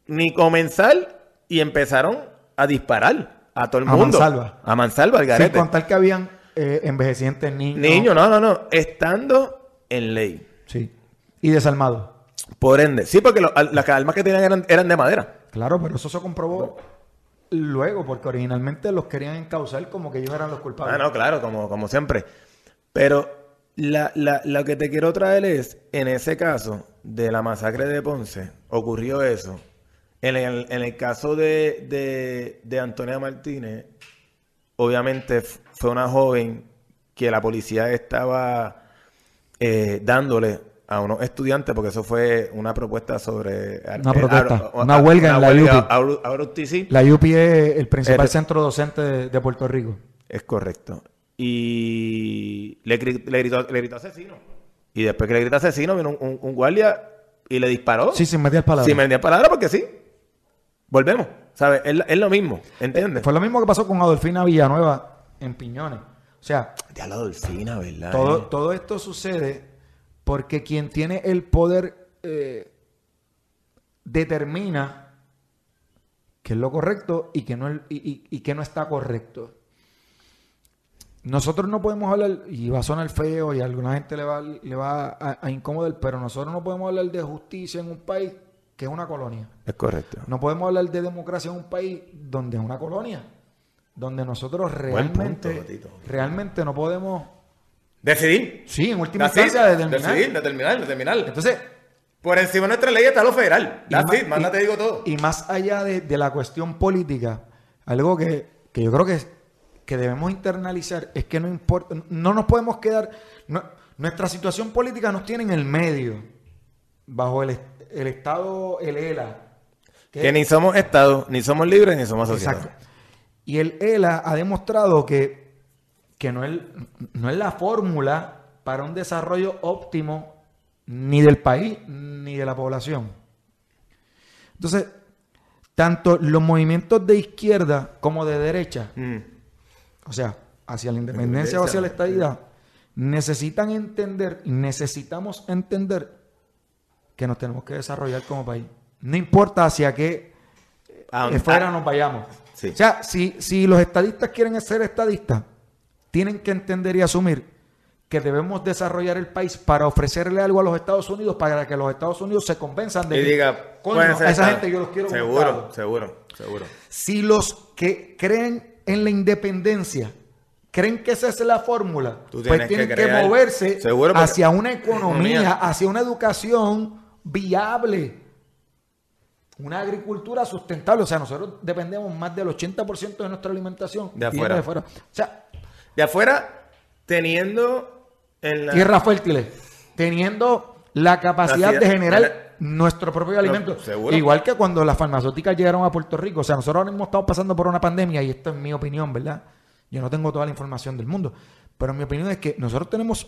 ni comenzar y empezaron a disparar a todo el mundo. A mansalva. A mansalva, al garete. Sin contar que habían eh, envejecientes niños. Niños, no, no, no. Estando en ley. Sí. Y desarmados. Por ende, sí, porque las armas que tenían eran, de madera. Claro, pero eso se comprobó luego, porque originalmente los querían encauzar como que ellos eran los culpables. Ah, no, claro, como, como siempre. Pero la, la, lo que te quiero traer es, en ese caso de la masacre de Ponce, ocurrió eso. En el, en el caso de, de, de Antonia Martínez, obviamente fue una joven que la policía estaba eh, dándole a unos estudiantes, porque eso fue una propuesta sobre... Una protesta, una huelga en la UPI. La UPI es el principal centro docente de, Puerto Rico. Es correcto. Y le, gritó, le gritó asesino. Y después que le gritó asesino, vino un, guardia y le disparó. Sí, sin meter palabras. Sin meter palabras porque sí. Volvemos. ¿Sabes? Es, lo mismo. ¿Entiendes? fue lo mismo que pasó con Adolfina Villanueva en Piñones. O sea... La Adolfina, ¿verdad? Todo, todo esto sucede porque quien tiene el poder eh, determina qué es lo correcto y que no, y, no está correcto. Nosotros no podemos hablar, y va a sonar feo y a alguna gente le va, le va a, incomodar, pero nosotros no podemos hablar de justicia en un país que es una colonia. Es correcto. No podemos hablar de democracia en un país donde es una colonia. Donde nosotros realmente, realmente no podemos Decidir. Sí, en última instancia determinar. Decidir, determinar, determinar. Entonces, por encima de nuestra ley está lo federal. That's más, te digo todo. Y más allá de, la cuestión política, algo que, yo creo que, que debemos internalizar es que no importa, no nos podemos quedar, nuestra situación política nos tiene en el medio, bajo el, Estado, el ELA. Que, ni somos Estado, ni somos libres, ni somos sociedad. Exacto. Y el ELA ha demostrado que que no es, no es la fórmula para un desarrollo óptimo ni del país ni de la población. Entonces, tanto los movimientos de izquierda como de derecha, mm. o sea, hacia la independencia o hacia la estadidad, necesitan entender, necesitamos entender que nos tenemos que desarrollar como país. No importa hacia qué esfera nos vayamos. O sea, si, si los estadistas quieren ser estadistas, tienen que entender y asumir que debemos desarrollar el país para ofrecerle algo a los Estados Unidos para que los Estados Unidos se convenzan de y diga, a esa gente yo los quiero seguro, seguro, seguro. Si los que creen en la independencia creen que esa es la fórmula, pues tienen que, moverse hacia una economía, hacia una educación viable, una agricultura sustentable. O sea, nosotros dependemos más del 80% de nuestra alimentación de afuera. De afuera. O sea, de afuera, teniendo tierras fértiles, teniendo la capacidad de generar nuestro propio alimento. Igual que cuando las farmacéuticas llegaron a Puerto Rico. O sea, nosotros ahora mismo estamos pasando por una pandemia y esto es mi opinión, ¿verdad? Yo no tengo toda la información del mundo. Pero mi opinión es que nosotros tenemos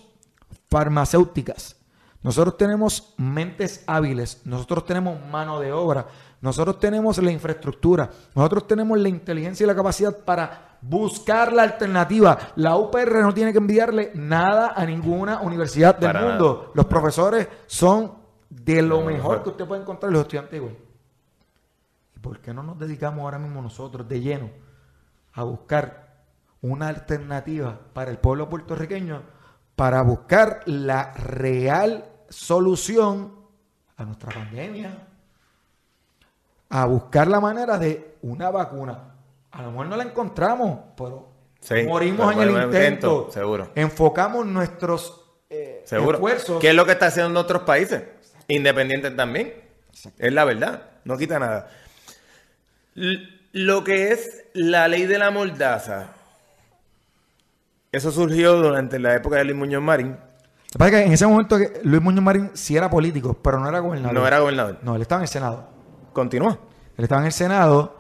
farmacéuticas, nosotros tenemos mentes hábiles, nosotros tenemos mano de obra, nosotros tenemos la infraestructura, nosotros tenemos la inteligencia y la capacidad para buscar la alternativa. La UPR no tiene que enviarle nada a ninguna universidad del mundo. Los profesores son de lo mejor que usted puede encontrar los estudiantes igual. ¿Y por qué no nos dedicamos ahora mismo nosotros de lleno a buscar una alternativa para el pueblo puertorriqueño para buscar la real solución a nuestra pandemia? A buscar la manera de una vacuna a lo mejor no la encontramos, pero morimos en el intento. Seguro. Enfocamos nuestros eh, esfuerzos. ¿Qué es lo que está haciendo en otros países? Independientes también. Es la verdad. No quita nada. lo que es la ley de la mordaza. Eso surgió durante la época de Luis Muñoz Marín. Lo que pasa es que en ese momento Luis Muñoz Marín sí era político, pero no era gobernador. No era gobernador. No, él estaba en el Senado. Continúa. Él estaba en el Senado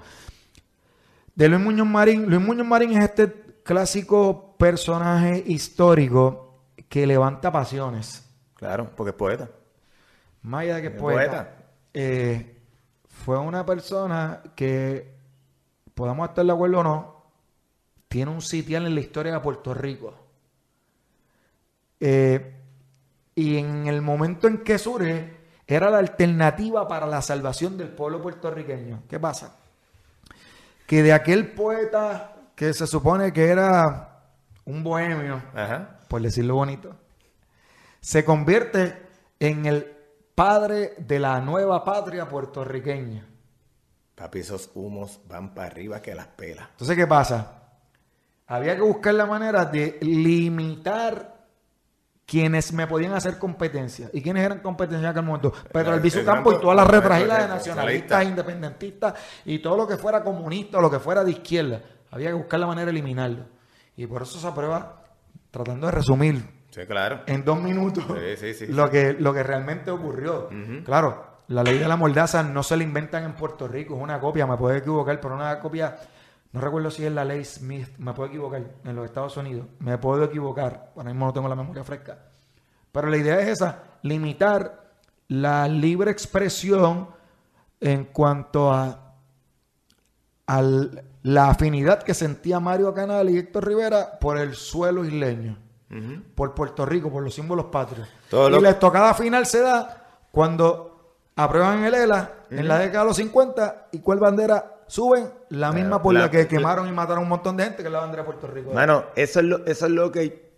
de Luis Muñoz Marín. Luis Muñoz Marín es este clásico personaje histórico que levanta pasiones. Claro, porque es poeta. Más allá de que es poeta. Eh, fue una persona que, podamos estar de acuerdo o no, tiene un sitial en la historia de Puerto Rico. Eh, y en el momento en que surge, era la alternativa para la salvación del pueblo puertorriqueño. ¿Qué pasa? que de aquel poeta que se supone que era un bohemio, por decirlo bonito, se convierte en el padre de la nueva patria puertorriqueña. Papi, esos humos van para arriba que las pelas. Entonces, ¿qué pasa? Había que buscar la manera de limitar quienes me podían hacer competencia. ¿Y quiénes eran competencia en aquel momento? Pedro Albizu Campo y todas las retragilas de nacionalistas, independentistas y todo lo que fuera comunista o lo que fuera de izquierda. Había que buscar la manera de eliminarlo. Y por eso se aprueba, tratando de resumir Sí, claro. En dos minutos. Sí, sí, sí. Lo que, lo que realmente ocurrió. Claro, la ley de la mordaza no se la inventan en Puerto Rico, es una copia, me puedo equivocar, pero una copia, no recuerdo si es la ley Smith, me puedo equivocar, en los Estados Unidos, me puedo equivocar, ahora mismo no tengo la memoria fresca. Pero la idea es esa, limitar la libre expresión en cuanto a, a la afinidad que sentía Mario Canal y Héctor Rivera por el suelo isleño, por Puerto Rico, por los símbolos patrios. y la estocada final se da cuando aprueban el ELA en la década de los 50 y cuál bandera suben la misma por la, que quemaron y mataron un montón de gente que es la bandera de Puerto Rico. Bueno, eso es lo, eso es lo que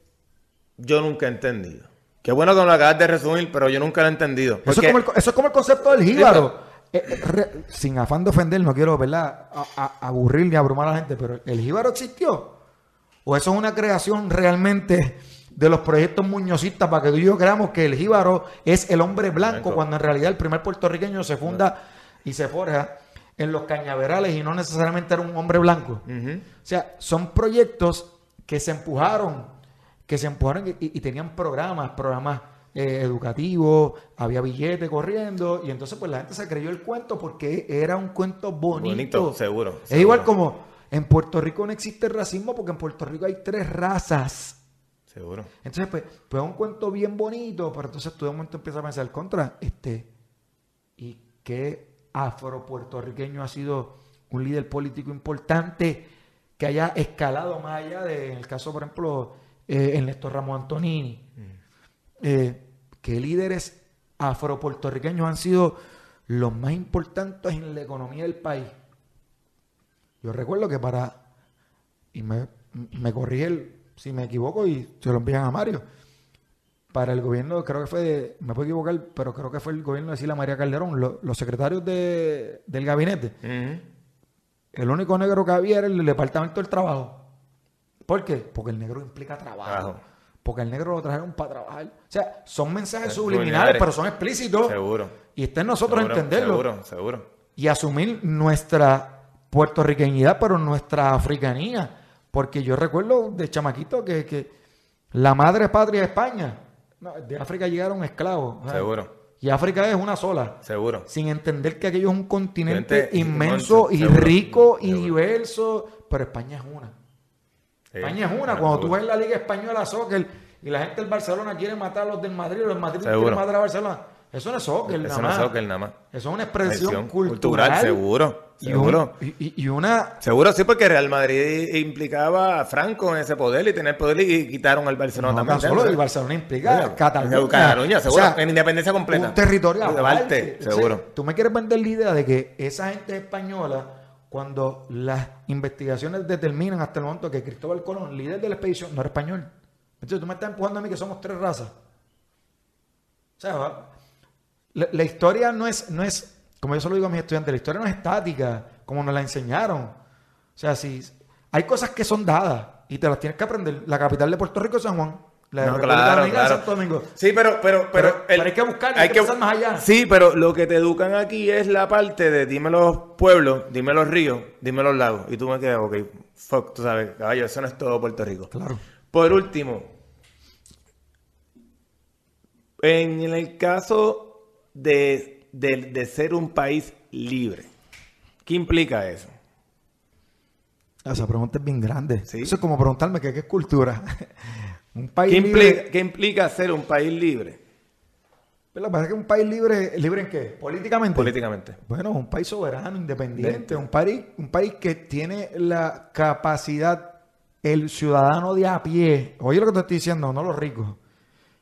yo nunca he entendido. Qué bueno que me lo acabas de resumir, pero yo nunca lo he entendido. Eso, es como el, concepto del jíbaro. Eh, eh, sin afán de ofender, no quiero ¿verdad? aburrir ni abrumar a la gente, pero ¿el jíbaro existió? ¿O eso es una creación realmente de los proyectos muñozistas para que tú y yo creamos que el jíbaro es el hombre blanco, cuando en realidad el primer puertorriqueño se funda y se forja en los cañaverales y no necesariamente era un hombre blanco. O sea, son proyectos que se empujaron, que se empujaron y, tenían programas, programas eh, educativos, había billetes corriendo y entonces pues la gente se creyó el cuento porque era un cuento bonito. Bonito, seguro. Es igual como en Puerto Rico no existe racismo porque en Puerto Rico hay tres razas Seguro. Entonces, pues, pues es un cuento bien bonito, pero entonces todo el momento empieza a pensar contra, este, ¿y qué afro-puertorriqueño ha sido un líder político importante que haya escalado más allá de, en el caso, por ejemplo, eh, Néstor Ramos Antonini? Mm. Eh, ¿Qué líderes afro-puertorriqueños han sido los más importantes en la economía del país? Yo recuerdo que para, y me, me corrí el, si me equivoco, y se lo envían a Mario. Para el gobierno, creo que fue, de, me puedo equivocar, pero creo que fue el gobierno de Sila María Calderón, los secretarios de, del gabinete. El único negro que había era el departamento del trabajo. ¿Por qué? Porque el negro implica trabajo. Porque el negro lo trajeron para trabajar. O sea, son mensajes subliminales, pero son explícitos. Seguro. Y está en nosotros entenderlo. Seguro, seguro. Y asumir nuestra puertorriqueñidad, pero nuestra africanía porque yo recuerdo de chamaquito que, la madre patria de España. De África llegaron esclavos. Seguro. Y África es una sola. Seguro. Sin entender que aquello es un continente inmenso y rico y diverso. Pero España es una. España es una. Cuando tú ves la Liga Española Soccer y la gente del Barcelona quiere matar a los del Madrid, los del Madrid quieren matar a Barcelona. Eso no es soccer, nada más. Eso no es nada más. Eso es una expresión cultural. seguro. Seguro. Y, una... Seguro, sí, porque Real Madrid implicaba a Franco en ese poder y tener poder y quitaron al Barcelona también. No solo el Barcelona implica Cataluña. Cataluña, seguro. en independencia completa. Un territorio aparte. seguro. Tú me quieres vender la idea de que esa gente española, cuando las investigaciones determinan hasta el momento que Cristóbal Colón, líder de la expedición, no era español. Entonces tú me estás empujando a mí que somos tres razas. O sea, la, historia no es, no es, como yo se lo digo a mis estudiantes, la historia no es estática, como nos la enseñaron. O sea, si hay cosas que son dadas y te las tienes que aprender. La capital de Puerto Rico es San Juan. La no, claro, claro. Santo Domingo. Sí, pero, pero, pero, hay que buscar, hay, que, pasar más allá. Sí, pero lo que te educan aquí es la parte de dime los pueblos, dime los ríos, dime los lagos. Y tú me quedas, ok, fuck, tú sabes, caballo, eso no es todo Puerto Rico. Claro. Por último, en el caso de, ser un país libre. ¿Qué implica eso? Esa pregunta es bien grande. Eso es como preguntarme qué, es cultura. un país ¿Qué, implica, ¿Qué implica ser un país libre? Pero lo que que un país libre, ¿libre en qué? Políticamente. Políticamente. Bueno, un país soberano, independiente, un país, un país que tiene la capacidad, el ciudadano de a pie, oye lo que te estoy diciendo, no los ricos,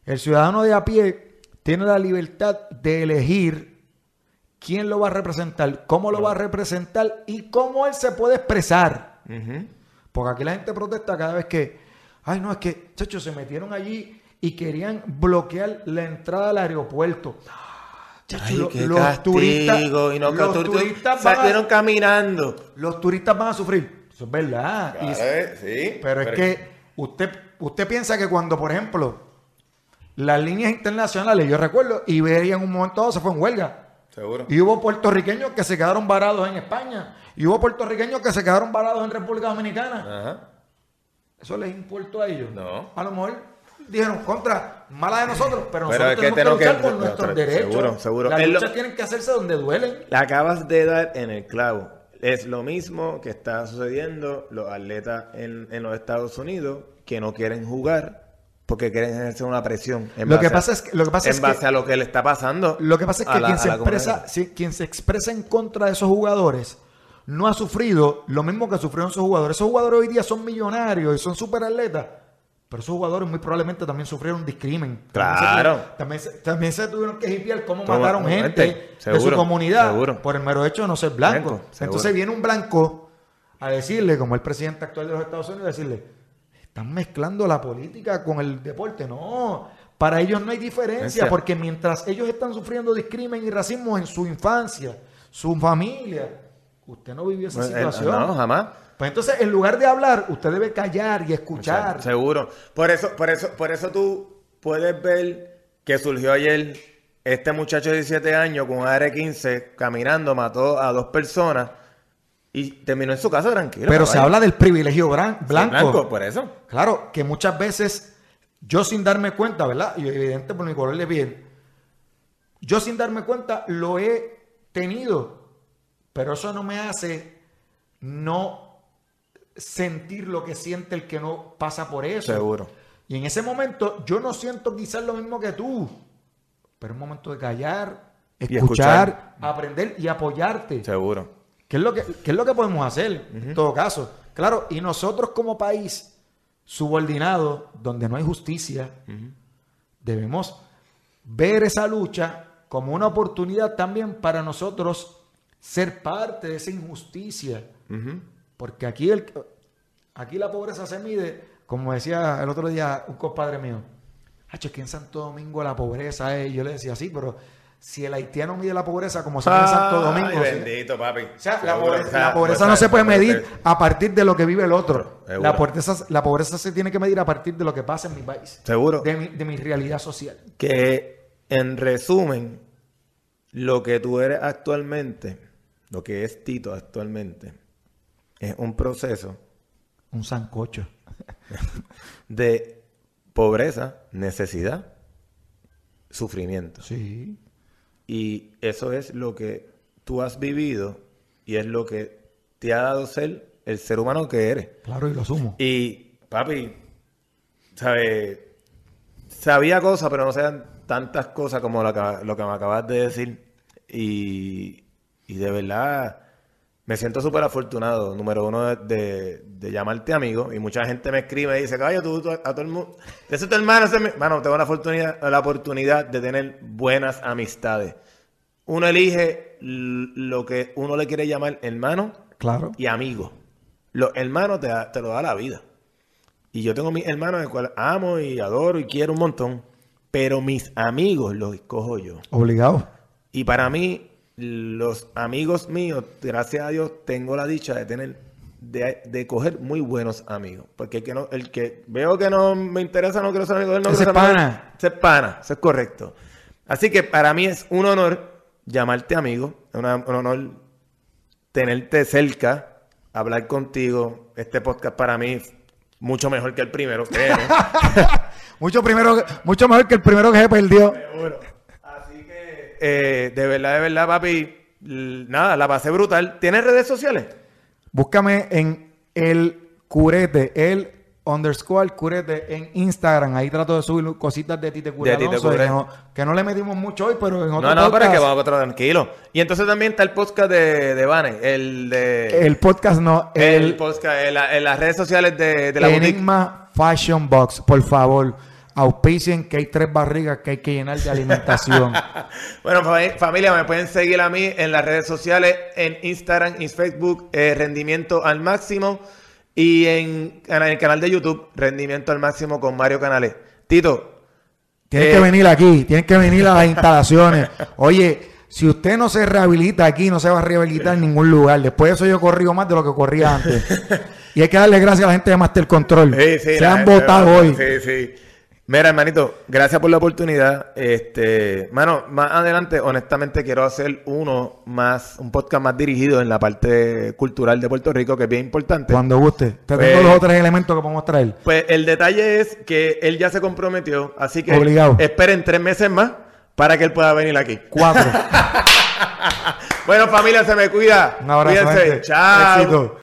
el ciudadano de a pie tiene la libertad de elegir quién lo va a representar, cómo lo va a representar y cómo él se puede expresar. Porque aquí la gente protesta cada vez que, ay, no, es que, chachos, se metieron allí y querían bloquear la entrada al aeropuerto. Chacho, los, turistas, y los turistas salieron caminando. Los turistas van a sufrir. Eso es verdad. sí, pero, es que usted, usted piensa que cuando, por ejemplo, las líneas internacionales, yo recuerdo, Iberia en un momento dado se fue en huelga. Seguro. Y hubo puertorriqueños que se quedaron varados en España. Y hubo puertorriqueños que se quedaron varados en República Dominicana. Ajá. ¿Eso les importó a ellos? No. A lo mejor dijeron contra, mala de nosotros, pero Pero nosotros que tenemos que luchar que- por nuestros seguro, derechos. seguro. Las Es lo- luchas tienen que hacerse donde duelen. Le acabas de dar en el clavo. Es lo mismo que está sucediendo los atletas en, en los Estados Unidos que no quieren jugar porque quieren ejercer una presión. En Lo base que a- pasa es que- lo que pasa en es base que- a lo que le está pasando. Lo que pasa es a que la- quien, a se expresa, si- quien se expresa en contra de esos jugadores no ha sufrido lo mismo que sufrieron esos jugadores. Esos jugadores hoy día son millonarios y son super atletas. Pero esos jugadores muy probablemente también sufrieron discrimen. Claro. También se, también se tuvieron que hipiar cómo mataron gente de su comunidad seguro. por el mero hecho de no ser blanco. Blanco. Entonces viene un blanco a decirle, como el presidente actual de los Estados Unidos, a decirle, están mezclando la política con el deporte. No, para ellos no hay diferencia, porque mientras ellos están sufriendo discrimen y racismo en su infancia, su familia, usted no vivió esa situación. No, jamás. Pues entonces, en lugar de hablar, usted debe callar y escuchar. Seguro. Por eso, por eso, por eso tú puedes ver que surgió ayer este muchacho de 17 años con un AR-15 caminando, mató a dos personas y terminó en su casa tranquilo. Pero se habla del privilegio Sí, blanco. por eso. Claro, que muchas veces yo sin darme cuenta, ¿verdad? Y evidente por mi color de piel, yo sin darme cuenta lo he tenido, pero eso no me hace no sentir lo que siente el que no pasa por eso. Seguro. Y en ese momento yo no siento quizás lo mismo que tú, pero es momento de callar, Y escuchar. aprender y apoyarte. Seguro. ¿Qué es lo que, qué es lo que podemos hacer en todo caso? Claro, y nosotros como país subordinado, donde no hay justicia, debemos ver esa lucha como una oportunidad también para nosotros ser parte de esa injusticia. Porque aquí, el, aquí la pobreza se mide, como decía el otro día un compadre mío, Hacho, es que en Santo Domingo la pobreza es, yo le decía, sí, pero si el haitiano mide la pobreza como se mide en Santo Domingo, Ay, bendito, papi. O sea, la Seguro, pobreza, o sea, la pobreza pues, no se puede pues, medir pues, a partir de lo que vive el otro. Seguro. La pobreza, la pobreza se tiene que medir a partir de lo que pasa en mi país. Seguro. De mi, de mi realidad social. Que en resumen, lo que tú eres actualmente, lo que es Tito actualmente, es un proceso Un sancocho. de pobreza, necesidad, sufrimiento. Sí. Y eso es lo que tú has vivido y es lo que te ha dado ser el ser humano que eres. Claro, y lo asumo. Y, papi, ¿sabes? Sabía cosas, pero no sean tantas cosas como lo que, lo que me acabas de decir. Y, y de verdad, me siento súper afortunado, número uno, de, de- de llamarte amigo. Y mucha gente me escribe y dice, caballo, tú, tú- a todo el mundo... Ese es tu hermano, ese es mi-". Mano, tengo la oportunidad, la oportunidad de tener buenas amistades. Uno elige lo que uno le quiere llamar hermano Claro. y amigo. Los hermanos te, da- te lo da la vida. Y yo tengo mis hermanos, el cual amo y adoro y quiero un montón. Pero mis amigos los escojo yo. Obligado. Y para mí, los amigos míos, gracias a Dios, tengo la dicha de tener, de, de coger muy buenos amigos. Porque el que, no, el que veo que no me interesa, no quiero ser amigo de él, no Ese quiero ser pana. Ese es pana, eso es correcto. Así que para mí es un honor llamarte amigo, es una- un honor tenerte cerca, hablar contigo. Este podcast para mí es mucho mejor que el primero. Mucho, primero, mucho mejor que el primero que se perdió. Que, eh, de verdad, de verdad, papi, nada, la pasé brutal. ¿Tienes redes sociales? Búscame en el curete, el underscore curete en Instagram. Ahí trato de subir cositas de Tite Cure De Tite Alonso, Cure. que, no, que no le metimos mucho hoy, pero en otro No, no, pero es que podcast, vamos a otro tranquilo. Y entonces también está el podcast de, de Vane, el de... el podcast no, el, el, podcast, en, la- en las redes sociales de, de la boutique. Enigma Fashion Box, por favor. Auspicien que hay tres barrigas que hay que llenar de alimentación. Bueno, fami- familia, me pueden seguir a mí en las redes sociales, en Instagram y Facebook, eh, Rendimiento al Máximo, y en, en el canal de YouTube, Rendimiento al Máximo con Mario Canales. Tito, Tienes Eh. que venir aquí, tienes que venir a las instalaciones. Oye, si usted no se rehabilita aquí, no se va a rehabilitar en ningún lugar. Después de eso yo corrí más de lo que corría antes. Y hay que darle gracias a la gente de Master Control. Sí, sí, se han votado hoy. Sí, sí. Mira, hermanito, gracias por la oportunidad. Este, mano, más adelante, honestamente, quiero hacer uno más, un podcast más dirigido en la parte cultural de Puerto Rico, que es bien importante. Cuando guste. Te Pues- tengo los otros elementos que podemos traer. Pues el detalle es que él ya se comprometió, así que Obligado. esperen tres meses más para que él pueda venir aquí. Cuatro. Bueno, familia, se me cuida. Un abrazo, Cuídense. gente. Chao. Éxito.